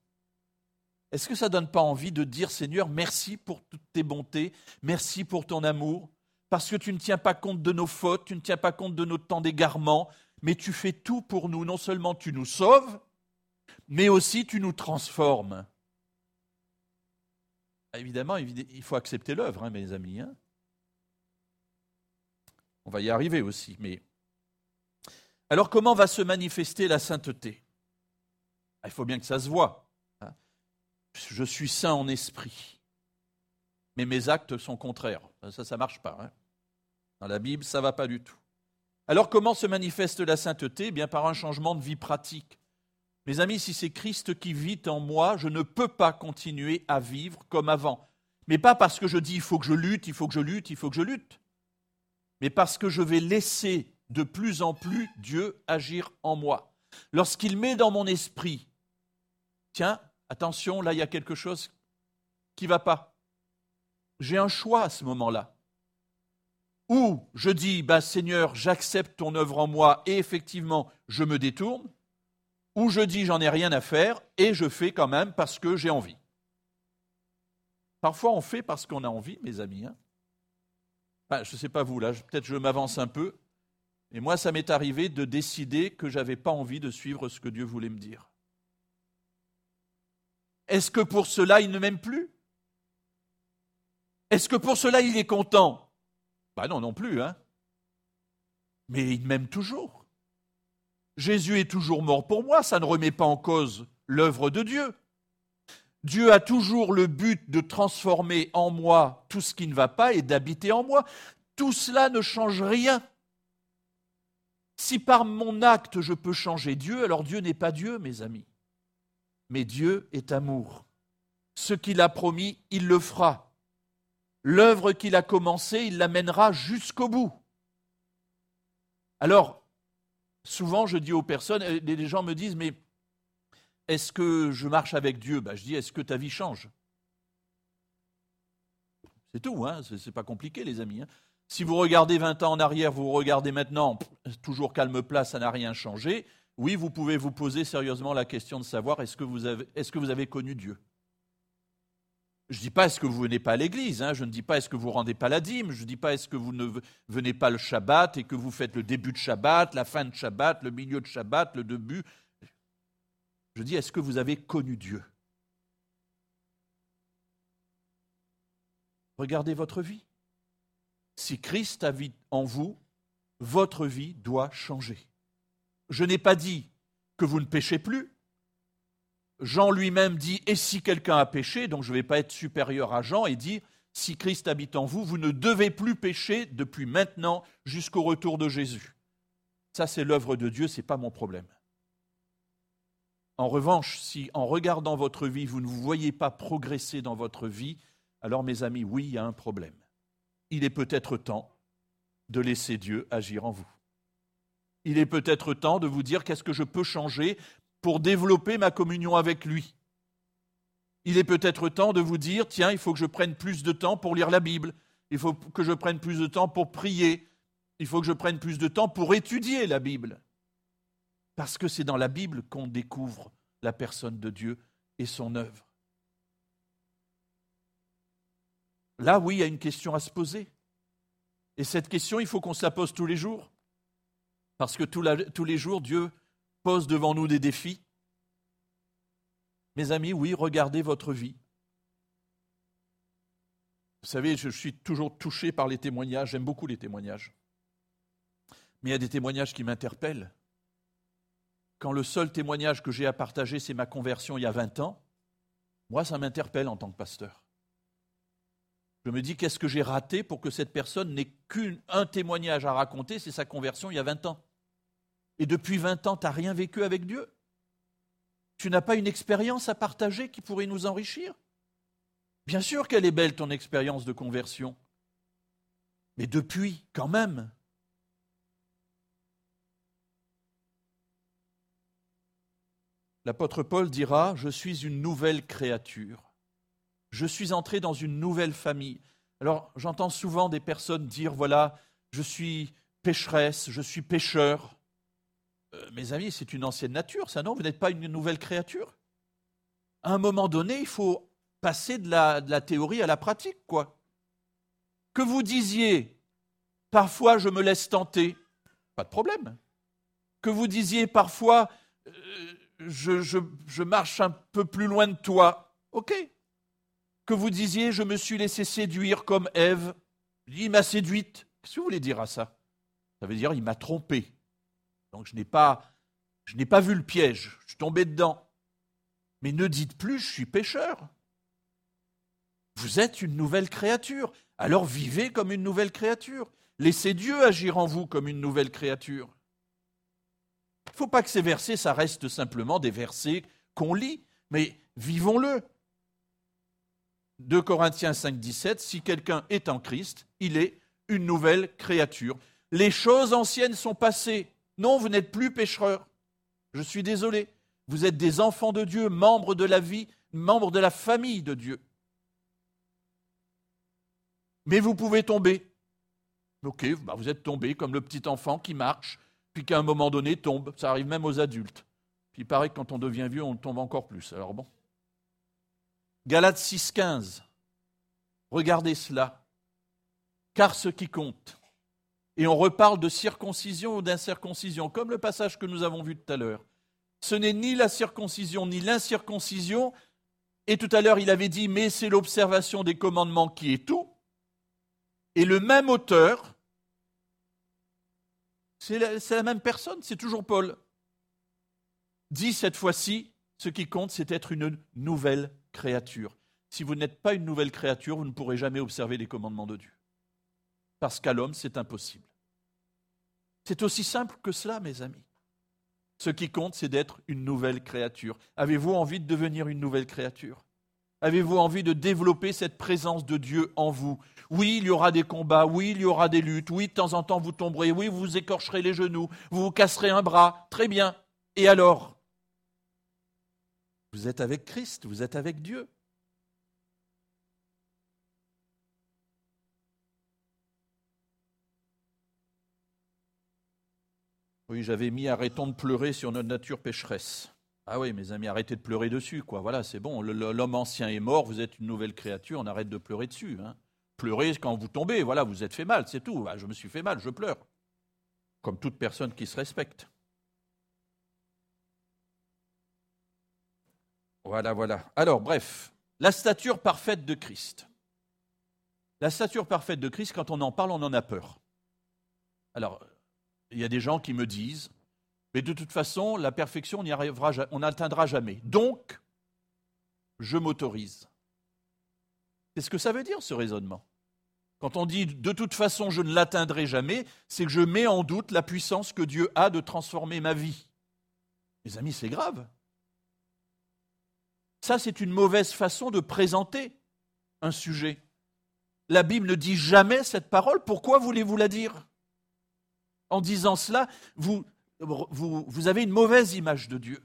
Est-ce que ça ne donne pas envie de dire Seigneur, merci pour toutes tes bontés, merci pour ton amour, parce que tu ne tiens pas compte de nos fautes, tu ne tiens pas compte de nos temps d'égarement, mais tu fais tout pour nous. Non seulement tu nous sauves, mais aussi tu nous transformes. Ah, évidemment, il faut accepter l'œuvre, hein, mes amis. Hein. On va y arriver aussi. Mais alors, comment va se manifester la sainteté? Ah, Il faut bien que ça se voit. Hein. Je suis saint en esprit, mais mes actes sont contraires. Ça, ça ne marche pas. Dans la Bible, ça ne va pas du tout. Alors, comment se manifeste la sainteté? Eh Bien, par un changement de vie pratique. Mes amis, si c'est Christ qui vit en moi, je ne peux pas continuer à vivre comme avant. Mais pas parce que je dis il faut que je lutte, il faut que je lutte, il faut que je lutte. Mais parce que je vais laisser de plus en plus Dieu agir en moi. Lorsqu'il met dans mon esprit, tiens, attention, là il y a quelque chose qui ne va pas. J'ai un choix à ce moment-là. Ou je dis, bah, Seigneur, j'accepte ton œuvre en moi et effectivement je me détourne, où je dis j'en ai rien à faire et je fais quand même parce que j'ai envie. Parfois on fait parce qu'on a envie, mes amis. Hein. je ne sais pas vous, là, peut-être je m'avance un peu. Et moi, ça m'est arrivé de décider que je n'avais pas envie de suivre ce que Dieu voulait me dire. Est-ce que pour cela, il ne m'aime plus? Est-ce que pour cela, il est content? Ben non, non plus. Hein Mais il m'aime toujours. Jésus est toujours mort pour moi, ça ne remet pas en cause l'œuvre de Dieu. Dieu a toujours le but de transformer en moi tout ce qui ne va pas et d'habiter en moi. Tout cela ne change rien. Si par mon acte je peux changer Dieu, alors Dieu n'est pas Dieu, mes amis. Mais Dieu est amour. Ce qu'il a promis, il le fera. L'œuvre qu'il a commencée, il l'amènera jusqu'au bout. Alors, souvent je dis aux personnes, euh, les gens me disent, mais est-ce que je marche avec Dieu? Ben, Je dis, est-ce que ta vie change? C'est tout, hein ce n'est pas compliqué les amis. Hein si vous regardez 20 ans en arrière, vous regardez maintenant, toujours calme plat, ça n'a rien changé. Oui, vous pouvez vous poser sérieusement la question de savoir est que vous avez connu Dieu? Je ne dis pas est-ce que vous venez pas à l'église, hein, je ne dis pas est-ce que vous rendez pas la dîme, je ne dis pas est-ce que vous ne venez pas le Shabbat et que vous faites le début de Shabbat, la fin de Shabbat, le milieu de Shabbat, le début. Je dis est-ce que vous avez connu Dieu? Regardez votre vie. Si Christ habite en vous, votre vie doit changer. Je n'ai pas dit que vous ne péchez plus. Jean lui-même dit Et si quelqu'un a péché, donc je ne vais pas être supérieur à Jean et dire Si Christ habite en vous, vous ne devez plus pécher depuis maintenant jusqu'au retour de Jésus. Ça, c'est l'œuvre de Dieu, ce n'est pas mon problème. En revanche, si en regardant votre vie, vous ne vous voyez pas progresser dans votre vie, alors mes amis, oui, il y a un problème il est peut-être temps de laisser Dieu agir en vous. Il est peut-être temps de vous dire qu'est-ce que je peux changer pour développer ma communion avec lui. Il est peut-être temps de vous dire, tiens, il faut que je prenne plus de temps pour lire la Bible, il faut que je prenne plus de temps pour prier, il faut que je prenne plus de temps pour étudier la Bible. Parce que c'est dans la Bible qu'on découvre la personne de Dieu et son œuvre. Là, oui, il y a une question à se poser. Et cette question, il faut qu'on se la pose tous les jours. Parce que tous les jours, Dieu pose devant nous des défis. Mes amis, oui, regardez votre vie. Vous savez, je suis toujours touché par les témoignages, j'aime beaucoup les témoignages. Mais il y a des témoignages qui m'interpellent. Quand le seul témoignage que j'ai à partager, c'est ma conversion il y a 20 ans, moi, ça m'interpelle en tant que pasteur. Je me dis, qu'est-ce que j'ai raté pour que cette personne n'ait qu'un témoignage à raconter, c'est sa conversion il y a 20 ans. Et depuis 20 ans, tu n'as rien vécu avec Dieu? Tu n'as pas une expérience à partager qui pourrait nous enrichir? Bien sûr qu'elle est belle, ton expérience de conversion. Mais depuis, quand même. L'apôtre Paul dira, je suis une nouvelle créature je suis entré dans une nouvelle famille. Alors j'entends souvent des personnes dire, voilà, je suis pécheresse, je suis pécheur. Euh, mes amis, c'est une ancienne nature, ça non? Vous n'êtes pas une nouvelle créature? À un moment donné, il faut passer de la, théorie à la pratique, quoi. Que vous disiez, parfois je me laisse tenter, pas de problème. Que vous disiez parfois, euh, je, je, je marche un peu plus loin de toi, ok, que vous disiez je me suis laissé séduire comme Ève. Il m'a séduite. Qu'est-ce que vous voulez dire à ça? Ça veut dire il m'a trompé. Donc je n'ai pas, vu le piège. Je suis tombé dedans. Mais ne dites plus je suis pécheur. Vous êtes une nouvelle créature. Alors vivez comme une nouvelle créature. Laissez Dieu agir en vous comme une nouvelle créature. Il ne faut pas que ces versets, ça reste simplement des versets qu'on lit, mais vivons-le. 2 Corinthiens 5, 17, si quelqu'un est en Christ, il est une nouvelle créature. Les choses anciennes sont passées. Non, vous n'êtes plus péchereurs. Je suis désolé. Vous êtes des enfants de Dieu, membres de la vie, membres de la famille de Dieu. Mais vous pouvez tomber. Ok, bah, vous êtes tombé comme le petit enfant qui marche, puis qu'à un moment donné tombe. Ça arrive même aux adultes. Puis il paraît que quand on devient vieux, on tombe encore plus. Alors bon. Galates 6,15. Regardez cela. Car ce qui compte, et on reparle de circoncision ou d'incirconcision, comme le passage que nous avons vu tout à l'heure, ce n'est ni la circoncision ni l'incirconcision, et tout à l'heure il avait dit, mais c'est l'observation des commandements qui est tout, et le même auteur, c'est la, la même personne, c'est toujours Paul, dit cette fois-ci, ce qui compte, c'est être une nouvelle créature. Si vous n'êtes pas une nouvelle créature, vous ne pourrez jamais observer les commandements de Dieu. Parce qu'à l'homme, c'est impossible. C'est aussi simple que cela, mes amis. Ce qui compte, c'est d'être une nouvelle créature. Avez-vous envie de devenir une nouvelle créature? Avez-vous envie de développer cette présence de Dieu en vous? Oui, il y aura des combats, oui, il y aura des luttes, oui, de temps en temps vous tomberez, oui, vous vous écorcherez les genoux, vous vous casserez un bras, très bien. Et alors? Vous êtes avec Christ, vous êtes avec Dieu. Oui, j'avais mis arrêtons de pleurer sur notre nature pécheresse. Ah oui, mes amis, arrêtez de pleurer dessus, quoi. Voilà, c'est bon. L'homme ancien est mort, vous êtes une nouvelle créature, on arrête de pleurer dessus. Hein. Pleurez quand vous tombez, voilà, vous êtes fait mal, c'est tout. Ah, je me suis fait mal, je pleure. Comme toute personne qui se respecte. Voilà, voilà. Alors, bref, la stature parfaite de Christ. La stature parfaite de Christ, quand on en parle, on en a peur. Alors, il y a des gens qui me disent, mais de toute façon, la perfection, on n'atteindra jamais. Donc, je m'autorise. C'est ce que ça veut dire, ce raisonnement. Quand on dit de toute façon, je ne l'atteindrai jamais, c'est que je mets en doute la puissance que Dieu a de transformer ma vie. Mes amis, c'est grave. Ça, c'est une mauvaise façon de présenter un sujet. La Bible ne dit jamais cette parole. Pourquoi voulez-vous la dire? En disant cela, vous, avez une mauvaise image de Dieu.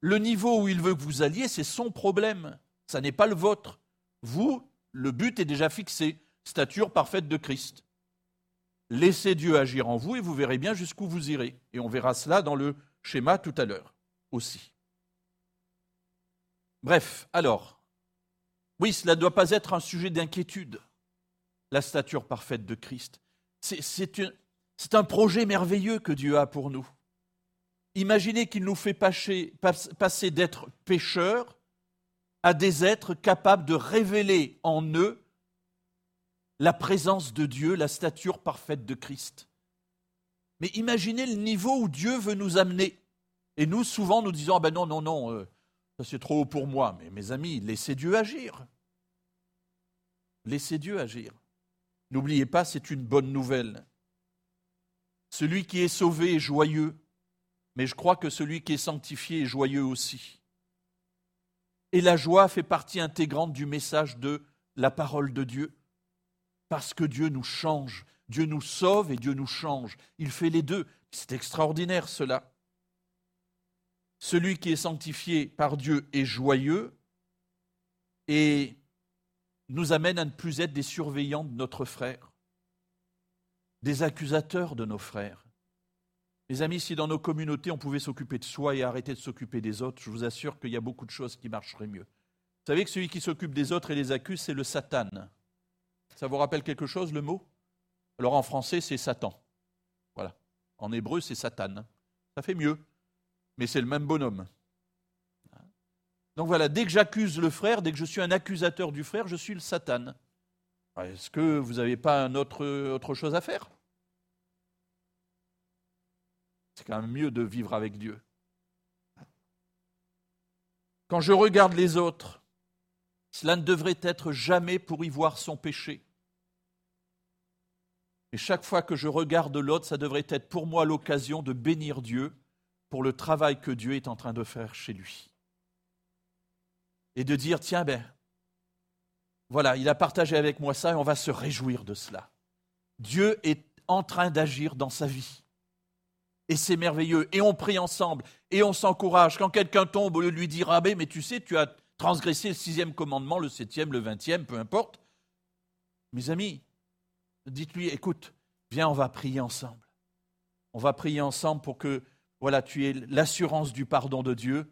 Le niveau où il veut que vous alliez, c'est son problème. Ça n'est pas le vôtre. Vous, le but est déjà fixé. Stature parfaite de Christ. Laissez Dieu agir en vous et vous verrez bien jusqu'où vous irez. Et on verra cela dans le schéma tout à l'heure aussi. Bref, alors, oui, cela ne doit pas être un sujet d'inquiétude, la stature parfaite de Christ. C'est un projet merveilleux que Dieu a pour nous. Imaginez qu'il nous fait passer, passer d'être pécheurs à des êtres capables de révéler en eux la présence de Dieu, la stature parfaite de Christ. Mais imaginez le niveau où Dieu veut nous amener. Et nous, souvent, nous disons, ah ben non, non, non, euh, ça c'est trop haut pour moi. Mais mes amis, laissez Dieu agir. Laissez Dieu agir. N'oubliez pas, c'est une bonne nouvelle. Celui qui est sauvé est joyeux, mais je crois que celui qui est sanctifié est joyeux aussi. Et la joie fait partie intégrante du message de la parole de Dieu, parce que Dieu nous change, Dieu nous sauve et Dieu nous change. Il fait les deux. C'est extraordinaire cela. Celui qui est sanctifié par Dieu est joyeux et nous amène à ne plus être des surveillants de notre frère des accusateurs de nos frères. Mes amis, si dans nos communautés on pouvait s'occuper de soi et arrêter de s'occuper des autres, je vous assure qu'il y a beaucoup de choses qui marcheraient mieux. Vous savez que celui qui s'occupe des autres et les accuse, c'est le Satan. Ça vous rappelle quelque chose, le mot? Alors en français, c'est Satan. Voilà. En hébreu, c'est Satan. Ça fait mieux, mais c'est le même bonhomme. Donc voilà, dès que j'accuse le frère, dès que je suis un accusateur du frère, je suis le Satan. Est-ce que vous n'avez pas autre, autre chose à faire? C'est quand même mieux de vivre avec Dieu. Quand je regarde les autres, cela ne devrait être jamais pour y voir son péché. Et chaque fois que je regarde l'autre, ça devrait être pour moi l'occasion de bénir Dieu pour le travail que Dieu est en train de faire chez lui. Et de dire, tiens, ben, voilà, il a partagé avec moi ça et on va se réjouir de cela. Dieu est en train d'agir dans sa vie. Et c'est merveilleux. Et on prie ensemble. Et on s'encourage. Quand quelqu'un tombe, au lieu de lui dire Ah ben, mais tu sais, tu as transgressé le sixième commandement, le septième, le vingtième, peu importe. Mes amis, dites-lui Écoute, viens, on va prier ensemble. On va prier ensemble pour que, voilà, tu aies l'assurance du pardon de Dieu,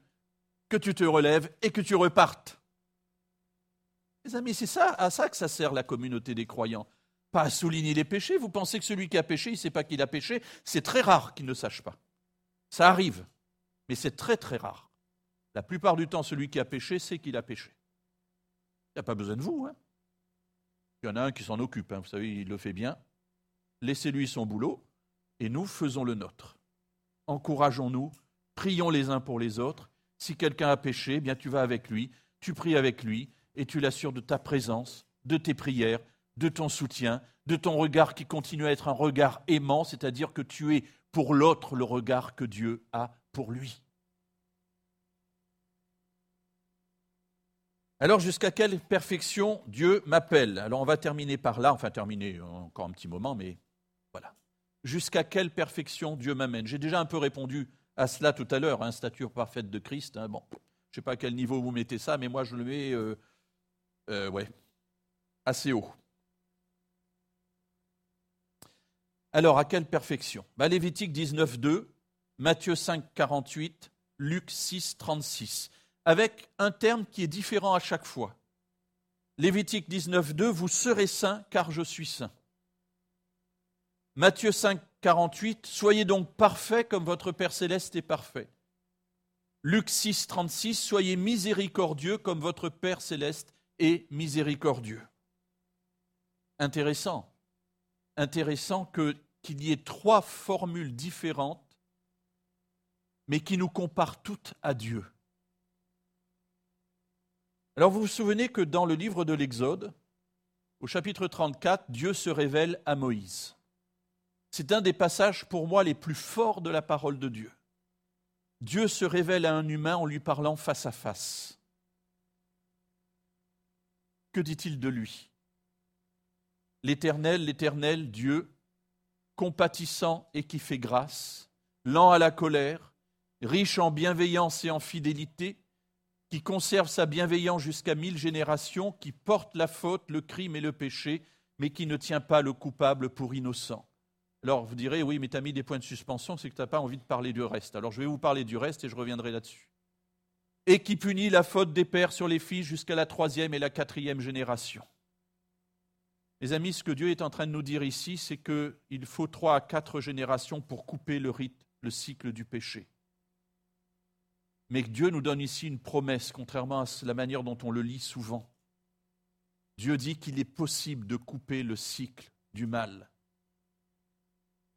que tu te relèves et que tu repartes. Les amis, c'est ça, à ça que ça sert la communauté des croyants. Pas à souligner les péchés. Vous pensez que celui qui a péché, il ne sait pas qu'il a péché. C'est très rare qu'il ne sache pas. Ça arrive, mais c'est très très rare. La plupart du temps, celui qui a péché sait qu'il a péché. Il n'y a pas besoin de vous. Hein. Il y en a un qui s'en occupe, hein. vous savez, il le fait bien. Laissez-lui son boulot et nous faisons le nôtre. Encourageons-nous prions les uns pour les autres. Si quelqu'un a péché, eh bien tu vas avec lui, tu pries avec lui et tu l'assures de ta présence, de tes prières, de ton soutien, de ton regard qui continue à être un regard aimant, c'est-à-dire que tu es pour l'autre le regard que Dieu a pour lui. Alors jusqu'à quelle perfection Dieu m'appelle? Alors on va terminer par là, enfin terminer encore un petit moment, mais voilà. Jusqu'à quelle perfection Dieu m'amène? J'ai déjà un peu répondu à cela tout à l'heure, hein, stature parfaite de Christ. Hein, bon, je ne sais pas à quel niveau vous mettez ça, mais moi je le mets euh, euh, assez haut. Alors, à quelle perfection? Bah, Lévitique 19, 2, Matthieu 5, 48, Luc 6, 36, avec un terme qui est différent à chaque fois. Lévitique 19, 2, vous serez saints car je suis saint. Matthieu 5, 48, soyez donc parfaits comme votre Père céleste est parfait. Luc 6, 36, soyez miséricordieux comme votre Père céleste est miséricordieux. Intéressant intéressant qu'il y ait trois formules différentes, mais qui nous comparent toutes à Dieu. Alors vous vous souvenez que dans le livre de l'Exode, au chapitre 34, Dieu se révèle à Moïse. C'est un des passages pour moi les plus forts de la parole de Dieu. Dieu se révèle à un humain en lui parlant face à face. Que dit-il de lui? L'Éternel, l'Éternel Dieu, compatissant et qui fait grâce, lent à la colère, riche en bienveillance et en fidélité, qui conserve sa bienveillance jusqu'à mille générations, qui porte la faute, le crime et le péché, mais qui ne tient pas le coupable pour innocent. Alors vous direz, oui, mais tu as mis des points de suspension, c'est que tu n'as pas envie de parler du reste. Alors je vais vous parler du reste et je reviendrai là-dessus. Et qui punit la faute des pères sur les fils jusqu'à la troisième et la quatrième génération. Les amis, ce que Dieu est en train de nous dire ici, c'est qu'il faut trois à quatre générations pour couper le rite, le cycle du péché. Mais Dieu nous donne ici une promesse, contrairement à la manière dont on le lit souvent. Dieu dit qu'il est possible de couper le cycle du mal.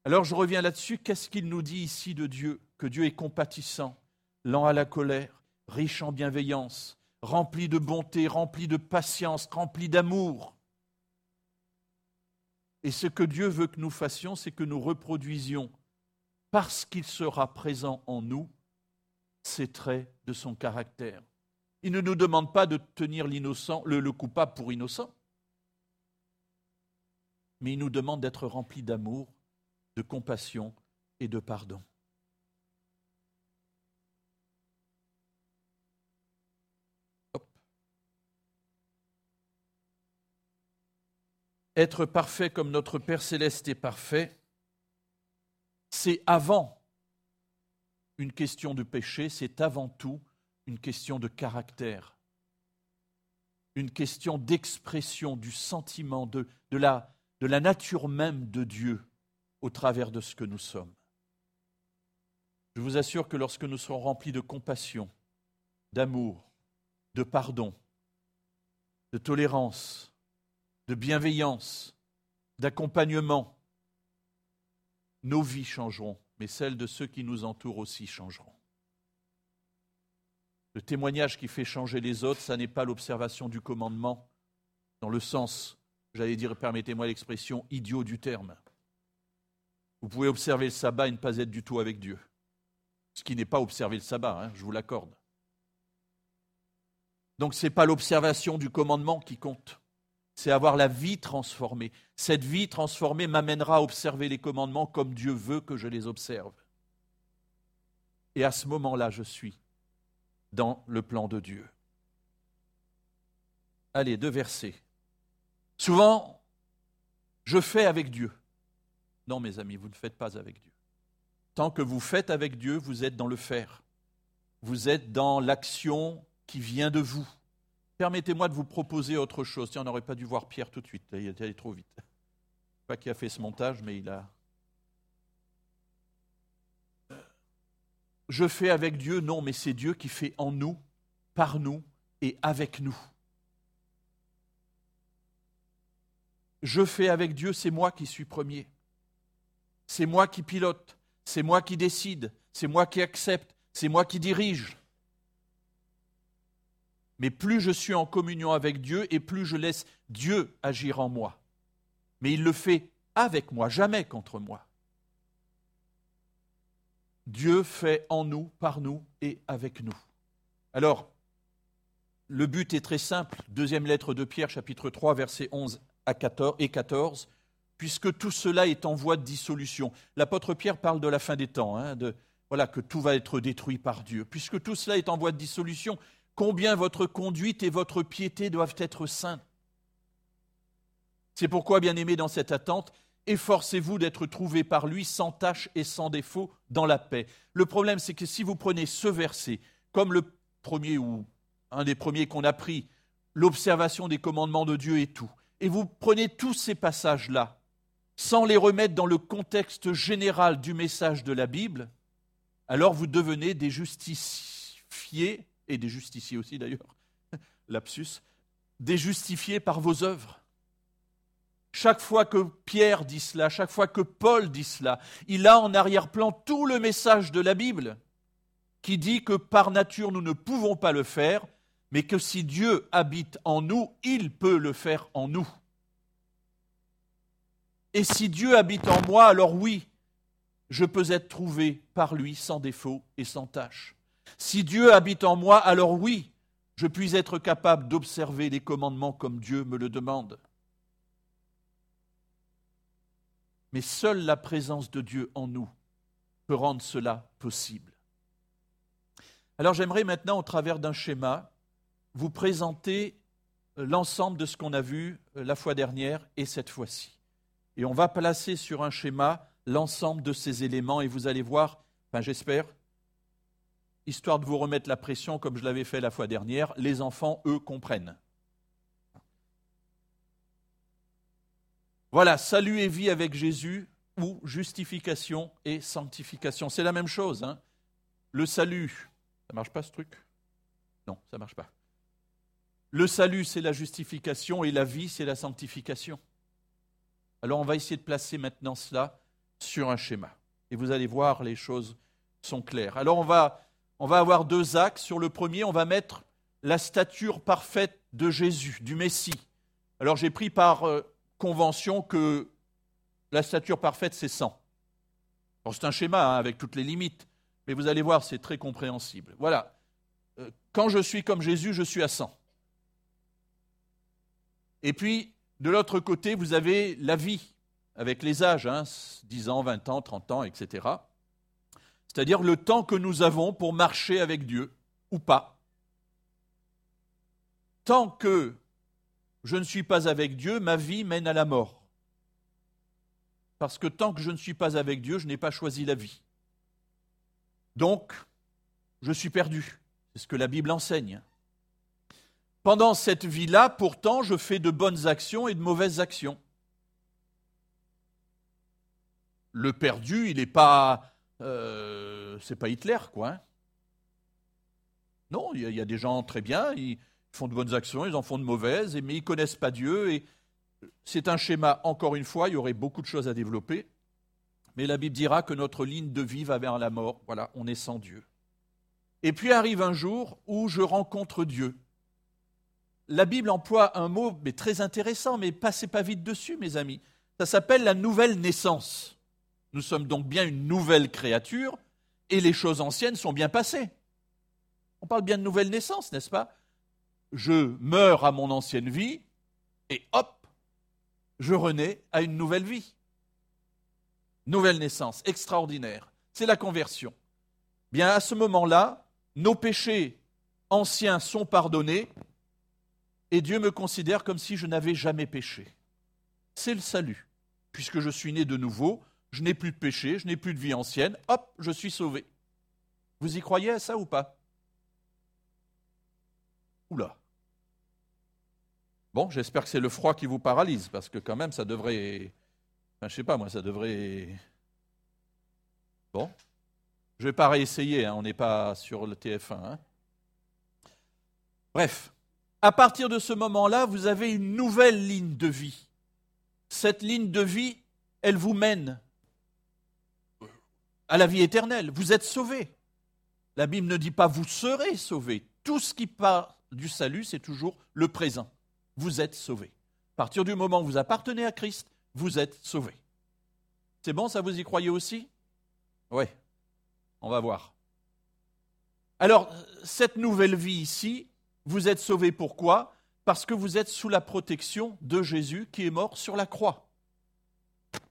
Alors je reviens là-dessus, qu'est-ce qu'il nous dit ici de Dieu? Que Dieu est compatissant, lent à la colère, riche en bienveillance, rempli de bonté, rempli de patience, rempli d'amour. Et ce que Dieu veut que nous fassions, c'est que nous reproduisions, parce qu'il sera présent en nous, ces traits de son caractère. Il ne nous demande pas de tenir l'innocent, le, le coupable pour innocent, mais il nous demande d'être remplis d'amour, de compassion et de pardon. être parfait comme notre Père céleste est parfait, c'est avant une question de péché, c'est avant tout une question de caractère, une question d'expression du sentiment, de, la nature même de Dieu au travers de ce que nous sommes. Je vous assure que lorsque nous serons remplis de compassion, d'amour, de pardon, de tolérance, de bienveillance, d'accompagnement, nos vies changeront, mais celles de ceux qui nous entourent aussi changeront. Le témoignage qui fait changer les autres, ça n'est pas l'observation du commandement, dans le sens, j'allais dire, permettez-moi l'expression, idiot du terme. Vous pouvez observer le sabbat et ne pas être du tout avec Dieu. Ce qui n'est pas observer le sabbat, hein, je vous l'accorde. Donc ce n'est pas l'observation du commandement qui compte c'est avoir la vie transformée. Cette vie transformée m'amènera à observer les commandements comme Dieu veut que je les observe. Et à ce moment-là, je suis dans le plan de Dieu. Allez, deux versets. Souvent, je fais avec Dieu. Non, mes amis, vous ne faites pas avec Dieu. Tant que vous faites avec Dieu, vous êtes dans le faire. Vous êtes dans l'action qui vient de vous. Permettez-moi de vous proposer autre chose. Tiens, on n'aurait pas dû voir Pierre tout de suite, il est allé trop vite. Pas qui a fait ce montage, mais il a. Je fais avec Dieu, non, mais c'est Dieu qui fait en nous, par nous et avec nous. Je fais avec Dieu, c'est moi qui suis premier. C'est moi qui pilote, c'est moi qui décide, c'est moi qui accepte, c'est moi qui dirige. Mais plus je suis en communion avec Dieu et plus je laisse Dieu agir en moi. Mais il le fait avec moi, jamais contre moi. Dieu fait en nous, par nous et avec nous. Alors, le but est très simple. Deuxième lettre de Pierre, chapitre 3, versets 11 à 14 et 14. Puisque tout cela est en voie de dissolution. L'apôtre Pierre parle de la fin des temps, hein, voilà, que tout va être détruit par Dieu. Puisque tout cela est en voie de dissolution, combien votre conduite et votre piété doivent être saintes. C'est pourquoi, bien aimé dans cette attente, efforcez-vous d'être trouvés par lui sans tache et sans défaut dans la paix. Le problème, c'est que si vous prenez ce verset comme le premier ou un des premiers qu'on a pris, l'observation des commandements de Dieu et tout, et vous prenez tous ces passages-là sans les remettre dans le contexte général du message de la Bible, alors vous devenez des justiciers, et des justiciers aussi d'ailleurs, lapsus, des justifiés par vos œuvres. Chaque fois que Pierre dit cela, chaque fois que Paul dit cela, il a en arrière-plan tout le message de la Bible qui dit que par nature nous ne pouvons pas le faire, mais que si Dieu habite en nous, il peut le faire en nous. Et si Dieu habite en moi, alors oui, je peux être trouvé par lui sans défaut et sans tâche. Si Dieu habite en moi, alors oui, je puis être capable d'observer les commandements comme Dieu me le demande. mais seule la présence de Dieu en nous peut rendre cela possible. Alors j'aimerais maintenant, au travers d'un schéma, vous présenter l'ensemble de ce qu'on a vu la fois dernière et cette fois-ci. Et on va placer sur un schéma l'ensemble de ces éléments et vous allez voir, enfin j'espère, histoire de vous remettre la pression comme je l'avais fait la fois dernière, les enfants, eux, comprennent. Voilà, salut et vie avec Jésus ou justification et sanctification. C'est la même chose. Hein. Le salut, ça marche pas ce truc? Non, ça marche pas. Le salut, c'est la justification et la vie, c'est la sanctification. Alors on va essayer de placer maintenant cela sur un schéma. Et vous allez voir, les choses sont claires. Alors on va, avoir deux axes. Sur le premier, on va mettre la stature parfaite de Jésus, du Messie. Alors j'ai pris par euh, convention que la stature parfaite, c'est 100. c'est un schéma hein, avec toutes les limites, mais vous allez voir, c'est très compréhensible. Voilà. Euh, quand je suis comme Jésus, je suis à 100. Et puis, de l'autre côté, vous avez la vie, avec les âges, 10 hein, ans, 20 ans, 30 ans, etc. C'est-à-dire le temps que nous avons pour marcher avec Dieu, ou pas. Tant que je ne suis pas avec Dieu, ma vie mène à la mort. Parce que tant que je ne suis pas avec Dieu, je n'ai pas choisi la vie. Donc, je suis perdu. C'est ce que la Bible enseigne. Pendant cette vie-là, pourtant, je fais de bonnes actions et de mauvaises actions. Le perdu, il n'est pas. Euh, c'est pas Hitler, quoi. Hein. non, il y, a des gens très bien, font de bonnes actions, ils en font de mauvaises, mais ils ne connaissent pas Dieu. Et c'est un schéma, encore une fois, il y aurait beaucoup de choses à développer. Mais la Bible dira que notre ligne de vie va vers la mort. Voilà, on est sans Dieu. Et puis arrive un jour où je rencontre Dieu. La Bible emploie un mot très intéressant, mais passez pas vite dessus, mes amis. Ça s'appelle la nouvelle naissance. Nous sommes donc bien une nouvelle créature et les choses anciennes sont bien passées. On parle bien de nouvelle naissance, n'est-ce pas? Je meurs à mon ancienne vie et hop, je renais à une nouvelle vie. Nouvelle naissance, extraordinaire. C'est la conversion. Bien, à ce moment-là, nos péchés anciens sont pardonnés et Dieu me considère comme si je n'avais jamais péché. C'est le salut. Puisque je suis né de nouveau, je n'ai plus de péché, je n'ai plus de vie ancienne, hop, je suis sauvé. Vous y croyez à ça ou pas? Oula. Bon, j'espère que c'est le froid qui vous paralyse, parce que quand même, ça devrait. Enfin, je sais pas, moi, ça devrait. Bon. Je ne vais pas réessayer, hein, on n'est pas sur le TF1. Hein. Bref, à partir de ce moment-là, vous avez une nouvelle ligne de vie. Cette ligne de vie, elle vous mène à la vie éternelle. Vous êtes sauvé. La Bible ne dit pas vous serez sauvés. Tout ce qui part du salut, c'est toujours le présent. Vous êtes sauvés. À partir du moment où vous appartenez à Christ, vous êtes sauvés. C'est bon, ça vous y croyez aussi? Oui, on va voir. Alors, cette nouvelle vie ici, vous êtes sauvés pourquoi? Parce que vous êtes sous la protection de Jésus qui est mort sur la croix.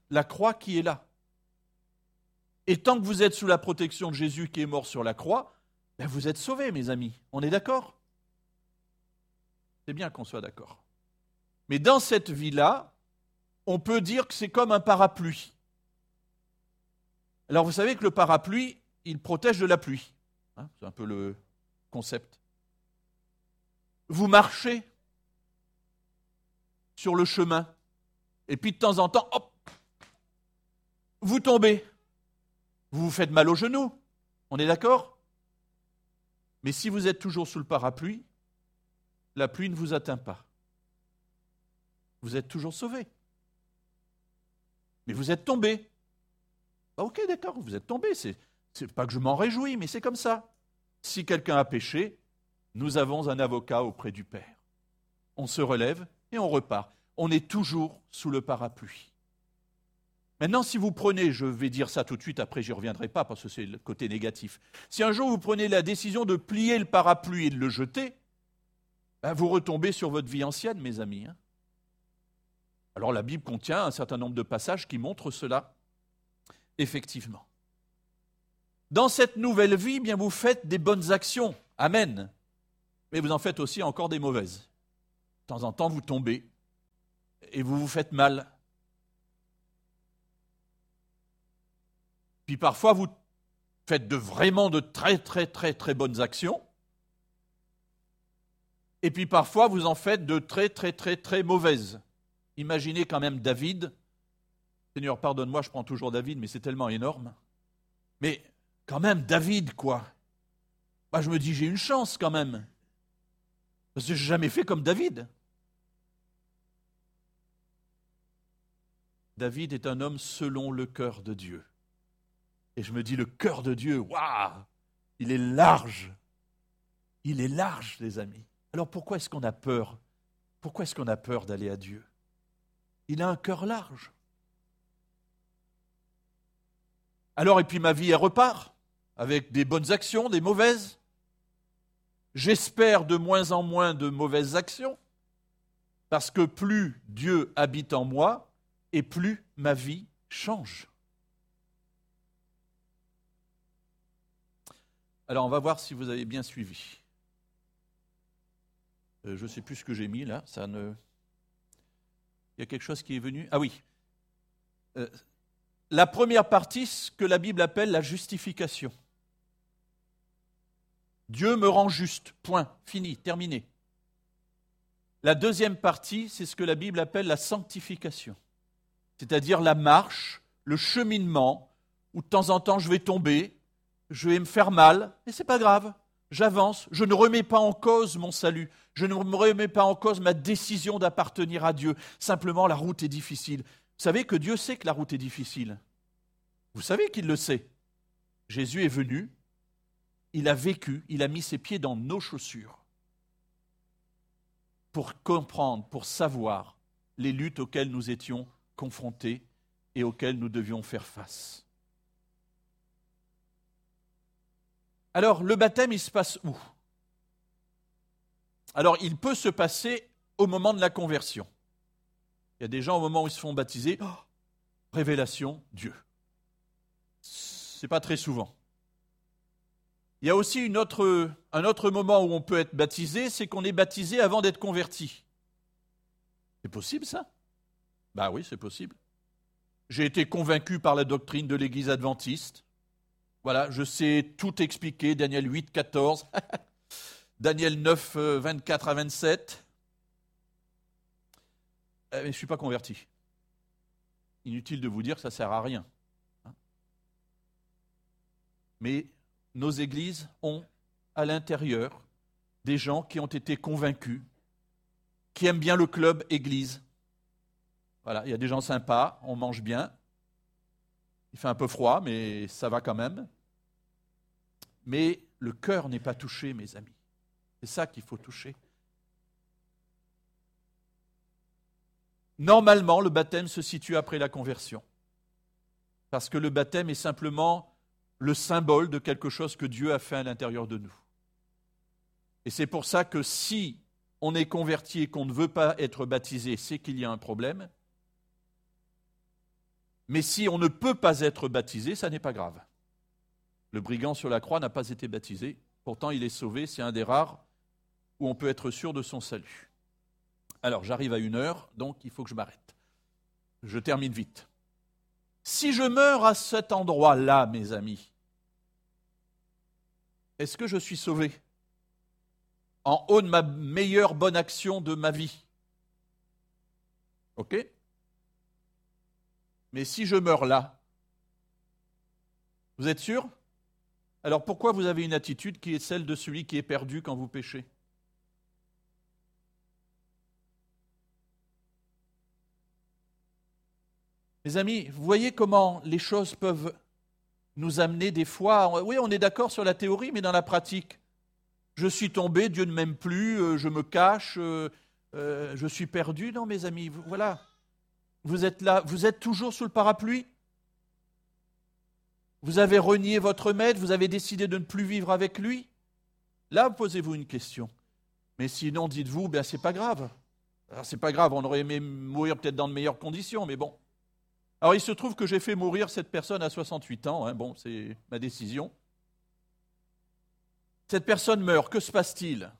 La croix qui est là. Et tant que vous êtes sous la protection de Jésus qui est mort sur la croix, ben vous êtes sauvés, mes amis. On est d'accord? C'est bien qu'on soit d'accord. Mais dans cette vie-là, on peut dire que c'est comme un parapluie. Alors vous savez que le parapluie, il protège de la pluie. Hein, c'est un peu le concept. Vous marchez sur le chemin, et puis de temps en temps, hop, vous tombez. Vous vous faites mal au genou. On est d'accord? Mais si vous êtes toujours sous le parapluie, la pluie ne vous atteint pas. Vous êtes toujours sauvé. Mais vous êtes tombé. Ah, ok, d'accord, vous êtes tombé. C'est, c'est pas que je m'en réjouis, mais c'est comme ça. Si quelqu'un a péché, nous avons un avocat auprès du Père. On se relève et on repart. On est toujours sous le parapluie. Maintenant, si vous prenez, je vais dire ça tout de suite, après j'y reviendrai pas parce que c'est le côté négatif. Si un jour vous prenez la décision de plier le parapluie et de le jeter, ben, vous retombez sur votre vie ancienne, mes amis. Hein. Alors la Bible contient un certain nombre de passages qui montrent cela, effectivement. Dans cette nouvelle vie, bien vous faites des bonnes actions. Amen. Mais vous en faites aussi encore des mauvaises. De temps en temps, vous tombez et vous vous faites mal. Puis parfois, vous faites de vraiment de très très très très bonnes actions. Et puis parfois, vous en faites de très très très très mauvaises. Imaginez quand même David. Seigneur, pardonne-moi, je prends toujours David, mais c'est tellement énorme. Mais quand même, David, quoi. Je me dis, j'ai une chance quand même. Parce que je n'ai jamais fait comme David. David est un homme selon le cœur de Dieu. Et je me dis, le cœur de Dieu, waouh, il est large. Il est large, les amis. Alors pourquoi est-ce qu'on a peur? Pourquoi est-ce qu'on a peur d'aller à Dieu? Il a un cœur large. Alors, et puis ma vie, elle repart, avec des bonnes actions, des mauvaises. J'espère de moins en moins de mauvaises actions, parce que plus Dieu habite en moi, et plus ma vie change. Alors, on va voir si vous avez bien suivi. Euh, je ne sais plus ce que j'ai mis là. Ça ne. Il y a quelque chose qui est venu. Ah oui. Euh, la première partie, ce que la Bible appelle la justification. Dieu me rend juste. Point. Fini. Terminé. La deuxième partie, c'est ce que la Bible appelle la sanctification. C'est-à-dire la marche, le cheminement, où de temps en temps je vais tomber, je vais me faire mal, mais ce n'est pas grave. J'avance, je ne remets pas en cause mon salut, je ne me remets pas en cause ma décision d'appartenir à Dieu. Simplement, la route est difficile. Vous savez que Dieu sait que la route est difficile. Vous savez qu'il le sait. Jésus est venu, il a vécu, il a mis ses pieds dans nos chaussures pour comprendre, pour savoir les luttes auxquelles nous étions confrontés et auxquelles nous devions faire face. Alors, le baptême, il se passe où? Alors, il peut se passer au moment de la conversion. Il y a des gens, au moment où ils se font baptiser, oh, révélation, Dieu. Ce n'est pas très souvent. Il y a aussi un autre moment où on peut être baptisé, c'est qu'on est baptisé avant d'être converti. C'est possible ça? Bah oui, c'est possible. J'ai été convaincu par la doctrine de l'Église adventiste. Voilà, je sais tout expliquer, Daniel 8, 14, Daniel 9, 24 à 27. Eh, mais je ne suis pas converti. Inutile de vous dire que ça ne sert à rien. Hein. Mais nos églises ont à l'intérieur des gens qui ont été convaincus, qui aiment bien le club église. Voilà, il y a des gens sympas, on mange bien. Il fait un peu froid, mais ça va quand même mais le cœur n'est pas touché, mes amis. C'est ça qu'il faut toucher. Normalement, le baptême se situe après la conversion. Parce que le baptême est simplement le symbole de quelque chose que Dieu a fait à l'intérieur de nous. Et c'est pour ça que si on est converti et qu'on ne veut pas être baptisé, c'est qu'il y a un problème. Mais si on ne peut pas être baptisé, ça n'est pas grave. Le brigand sur la croix n'a pas été baptisé, pourtant il est sauvé, c'est un des rares où on peut être sûr de son salut. Alors j'arrive à une heure, donc il faut que je m'arrête. Je termine vite. Si je meurs à cet endroit-là, mes amis, est-ce que je suis sauvé En haut de ma meilleure bonne action de ma vie? OK. Mais si je meurs là, vous êtes sûr? Alors pourquoi vous avez une attitude qui est celle de celui qui est perdu quand vous péchez? Mes amis, vous voyez comment les choses peuvent nous amener des fois. Oui, on est d'accord sur la théorie, mais dans la pratique, je suis tombé, Dieu ne m'aime plus, euh, je me cache, euh, euh, je suis perdu. Non, mes amis, voilà. Vous êtes là, vous êtes toujours sous le parapluie. Vous avez renié votre maître, vous avez décidé de ne plus vivre avec lui. Là, posez-vous une question. Mais sinon, dites-vous, ben c'est pas grave. c'est pas grave, on aurait aimé mourir peut-être dans de meilleures conditions, mais bon. Alors il se trouve que j'ai fait mourir cette personne à 68 ans, hein, bon, c'est ma décision. Cette personne meurt, que se passe-t-il?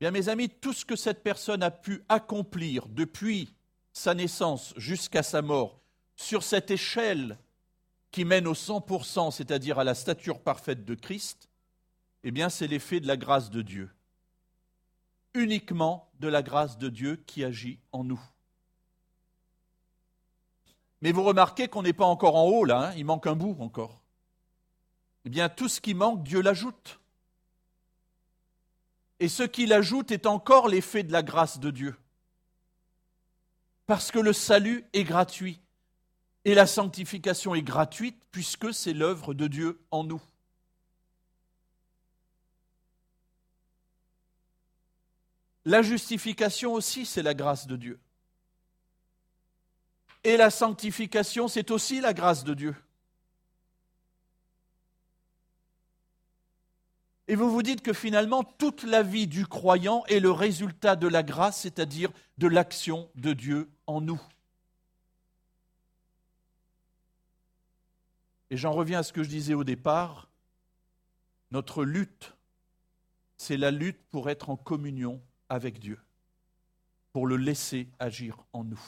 Bien mes amis, tout ce que cette personne a pu accomplir depuis sa naissance jusqu'à sa mort, sur cette échelle qui mène au 100%, c'est-à-dire à la stature parfaite de Christ, eh bien c'est l'effet de la grâce de Dieu. Uniquement de la grâce de Dieu qui agit en nous. Mais vous remarquez qu'on n'est pas encore en haut là, hein, il manque un bout encore. Eh bien, tout ce qui manque, Dieu l'ajoute. Et ce qu'il ajoute est encore l'effet de la grâce de Dieu. Parce que le salut est gratuit. Et la sanctification est gratuite puisque c'est l'œuvre de Dieu en nous. La justification aussi, c'est la grâce de Dieu. Et la sanctification, c'est aussi la grâce de Dieu. Et vous vous dites que finalement, toute la vie du croyant est le résultat de la grâce, c'est-à-dire de l'action de Dieu en nous. Et j'en reviens à ce que je disais au départ, notre lutte, c'est la lutte pour être en communion avec Dieu, pour le laisser agir en nous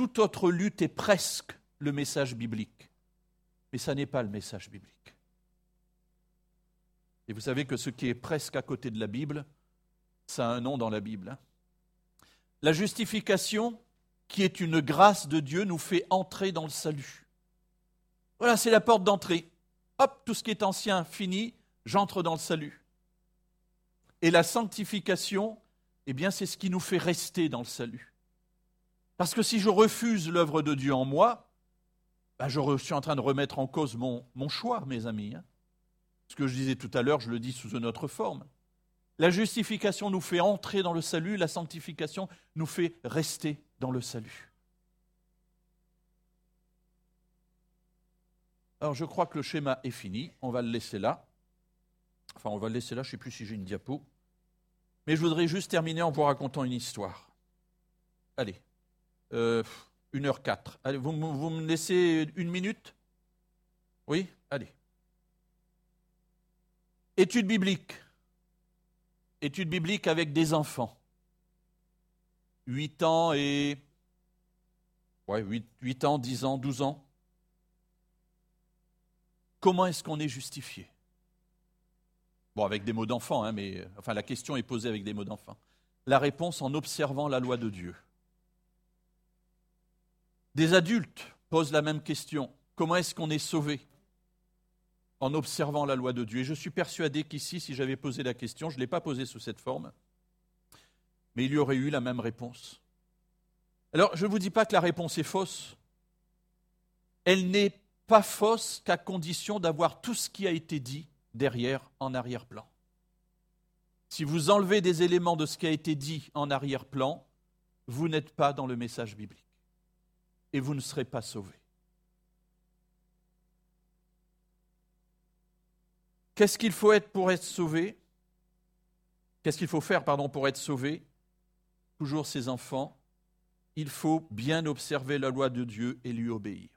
toute autre lutte est presque le message biblique. Mais ça n'est pas le message biblique. Et vous savez que ce qui est presque à côté de la Bible, ça a un nom dans la Bible. Hein. La justification, qui est une grâce de Dieu, nous fait entrer dans le salut. Voilà, c'est la porte d'entrée. Hop, tout ce qui est ancien, fini, j'entre dans le salut. Et la sanctification, eh bien, c'est ce qui nous fait rester dans le salut. Parce que si je refuse l'œuvre de Dieu en moi, ben je suis en train de remettre en cause mon, choix, mes amis. Hein. Ce que je disais tout à l'heure, je le dis sous une autre forme. La justification nous fait entrer dans le salut, la sanctification nous fait rester dans le salut. Alors je crois que le schéma est fini, on va le laisser là. Enfin, on va le laisser là, je ne sais plus si j'ai une diapo. Mais je voudrais juste terminer en vous racontant une histoire. Allez. Euh, une heure quatre. Allez, vous, me laissez une minute? Oui Allez. Étude biblique. Étude biblique avec des enfants. 8 ans et. Ouais, 8, 8 ans, 10 ans, 12 ans. Comment est-ce qu'on est justifié? Bon, avec des mots d'enfant, hein, mais enfin la question est posée avec des mots d'enfant. La réponse en observant la loi de Dieu. Des adultes posent la même question. Comment est-ce qu'on est sauvé En observant la loi de Dieu? Et je suis persuadé qu'ici, si j'avais posé la question, je ne l'ai pas posée sous cette forme, mais il y aurait eu la même réponse. Alors, je ne vous dis pas que la réponse est fausse. Elle n'est pas fausse qu'à condition d'avoir tout ce qui a été dit derrière, en arrière-plan. Si vous enlevez des éléments de ce qui a été dit en arrière-plan, vous n'êtes pas dans le message biblique. Et vous ne serez pas sauvé. Qu'est-ce qu'il faut être pour être sauvé? Qu'est-ce qu'il faut faire pardon, pour être sauvé? Toujours ses enfants, il faut bien observer la loi de Dieu et lui obéir.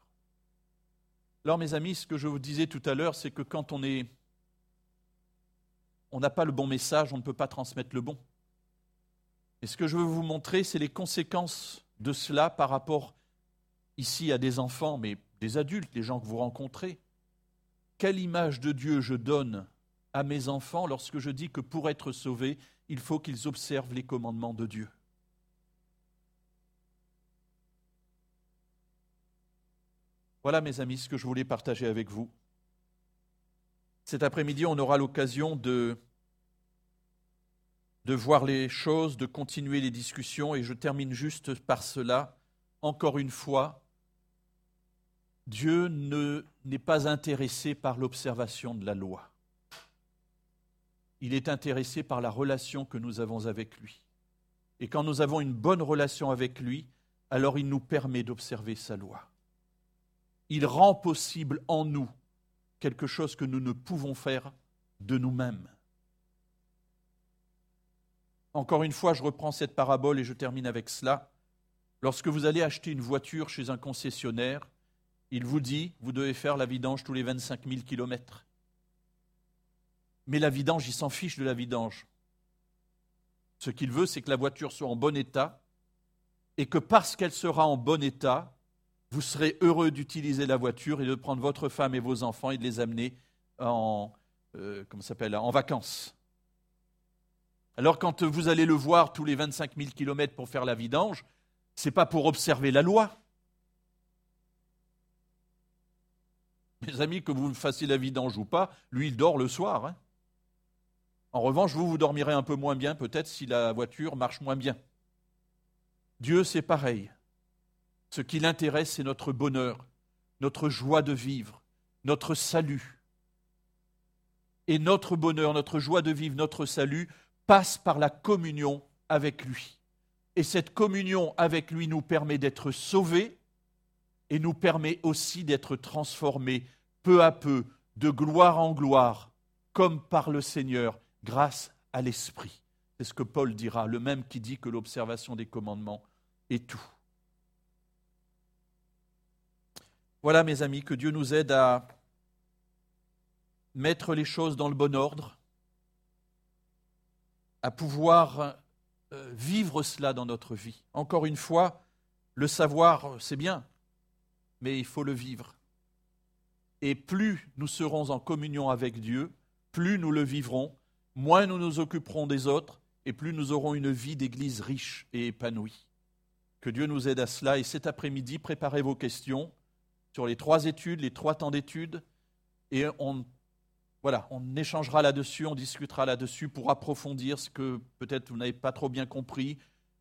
Alors mes amis, ce que je vous disais tout à l'heure, c'est que quand on est on n'a pas le bon message, on ne peut pas transmettre le bon. Et ce que je veux vous montrer, c'est les conséquences de cela par rapport ici à des enfants, mais des adultes, des gens que vous rencontrez. Quelle image de Dieu je donne à mes enfants lorsque je dis que pour être sauvés, il faut qu'ils observent les commandements de Dieu Voilà, mes amis, ce que je voulais partager avec vous. Cet après-midi, on aura l'occasion de, de voir les choses, de continuer les discussions, et je termine juste par cela. Encore une fois, Dieu n'est pas intéressé par l'observation de la loi. Il est intéressé par la relation que nous avons avec lui. Et quand nous avons une bonne relation avec lui, alors il nous permet d'observer sa loi. Il rend possible en nous quelque chose que nous ne pouvons faire de nous-mêmes. Encore une fois, je reprends cette parabole et je termine avec cela. Lorsque vous allez acheter une voiture chez un concessionnaire, il vous dit, vous devez faire la vidange tous les 25 000 kilomètres. Mais la vidange, il s'en fiche de la vidange. Ce qu'il veut, c'est que la voiture soit en bon état et que parce qu'elle sera en bon état, vous serez heureux d'utiliser la voiture et de prendre votre femme et vos enfants et de les amener en, euh, s'appelle, en vacances. Alors quand vous allez le voir tous les 25 000 kilomètres pour faire la vidange, ce n'est pas pour observer la loi. Mes amis, que vous fassiez la vidange ou pas, lui, il dort le soir. Hein. En revanche, vous, vous dormirez un peu moins bien peut-être si la voiture marche moins bien. Dieu, c'est pareil. Ce qui l'intéresse, c'est notre bonheur, notre joie de vivre, notre salut. Et notre bonheur, notre joie de vivre, notre salut passe par la communion avec lui. Et cette communion avec lui nous permet d'être sauvés et nous permet aussi d'être transformés peu à peu, de gloire en gloire, comme par le Seigneur, grâce à l'Esprit. C'est ce que Paul dira, le même qui dit que l'observation des commandements est tout. Voilà, mes amis, que Dieu nous aide à mettre les choses dans le bon ordre, à pouvoir euh, vivre cela dans notre vie. Encore une fois, le savoir, c'est bien, mais il faut le vivre. Et plus nous serons en communion avec Dieu, plus nous le vivrons, moins nous nous occuperons des autres, et plus nous aurons une vie d'Église riche et épanouie. Que Dieu nous aide à cela. Et cet après-midi, préparez vos questions sur les trois études, les trois temps d'études, et on, voilà, on échangera là-dessus, on discutera là-dessus pour approfondir ce que peut-être vous n'avez pas trop bien compris,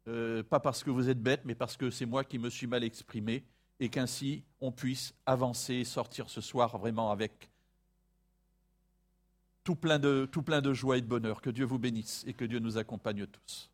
euh, pas parce que vous êtes bête, mais parce que c'est moi qui me suis mal exprimé, et qu'ainsi on puisse avancer et sortir ce soir vraiment avec tout plein, de, joie et de bonheur. Que Dieu vous bénisse et que Dieu nous accompagne tous.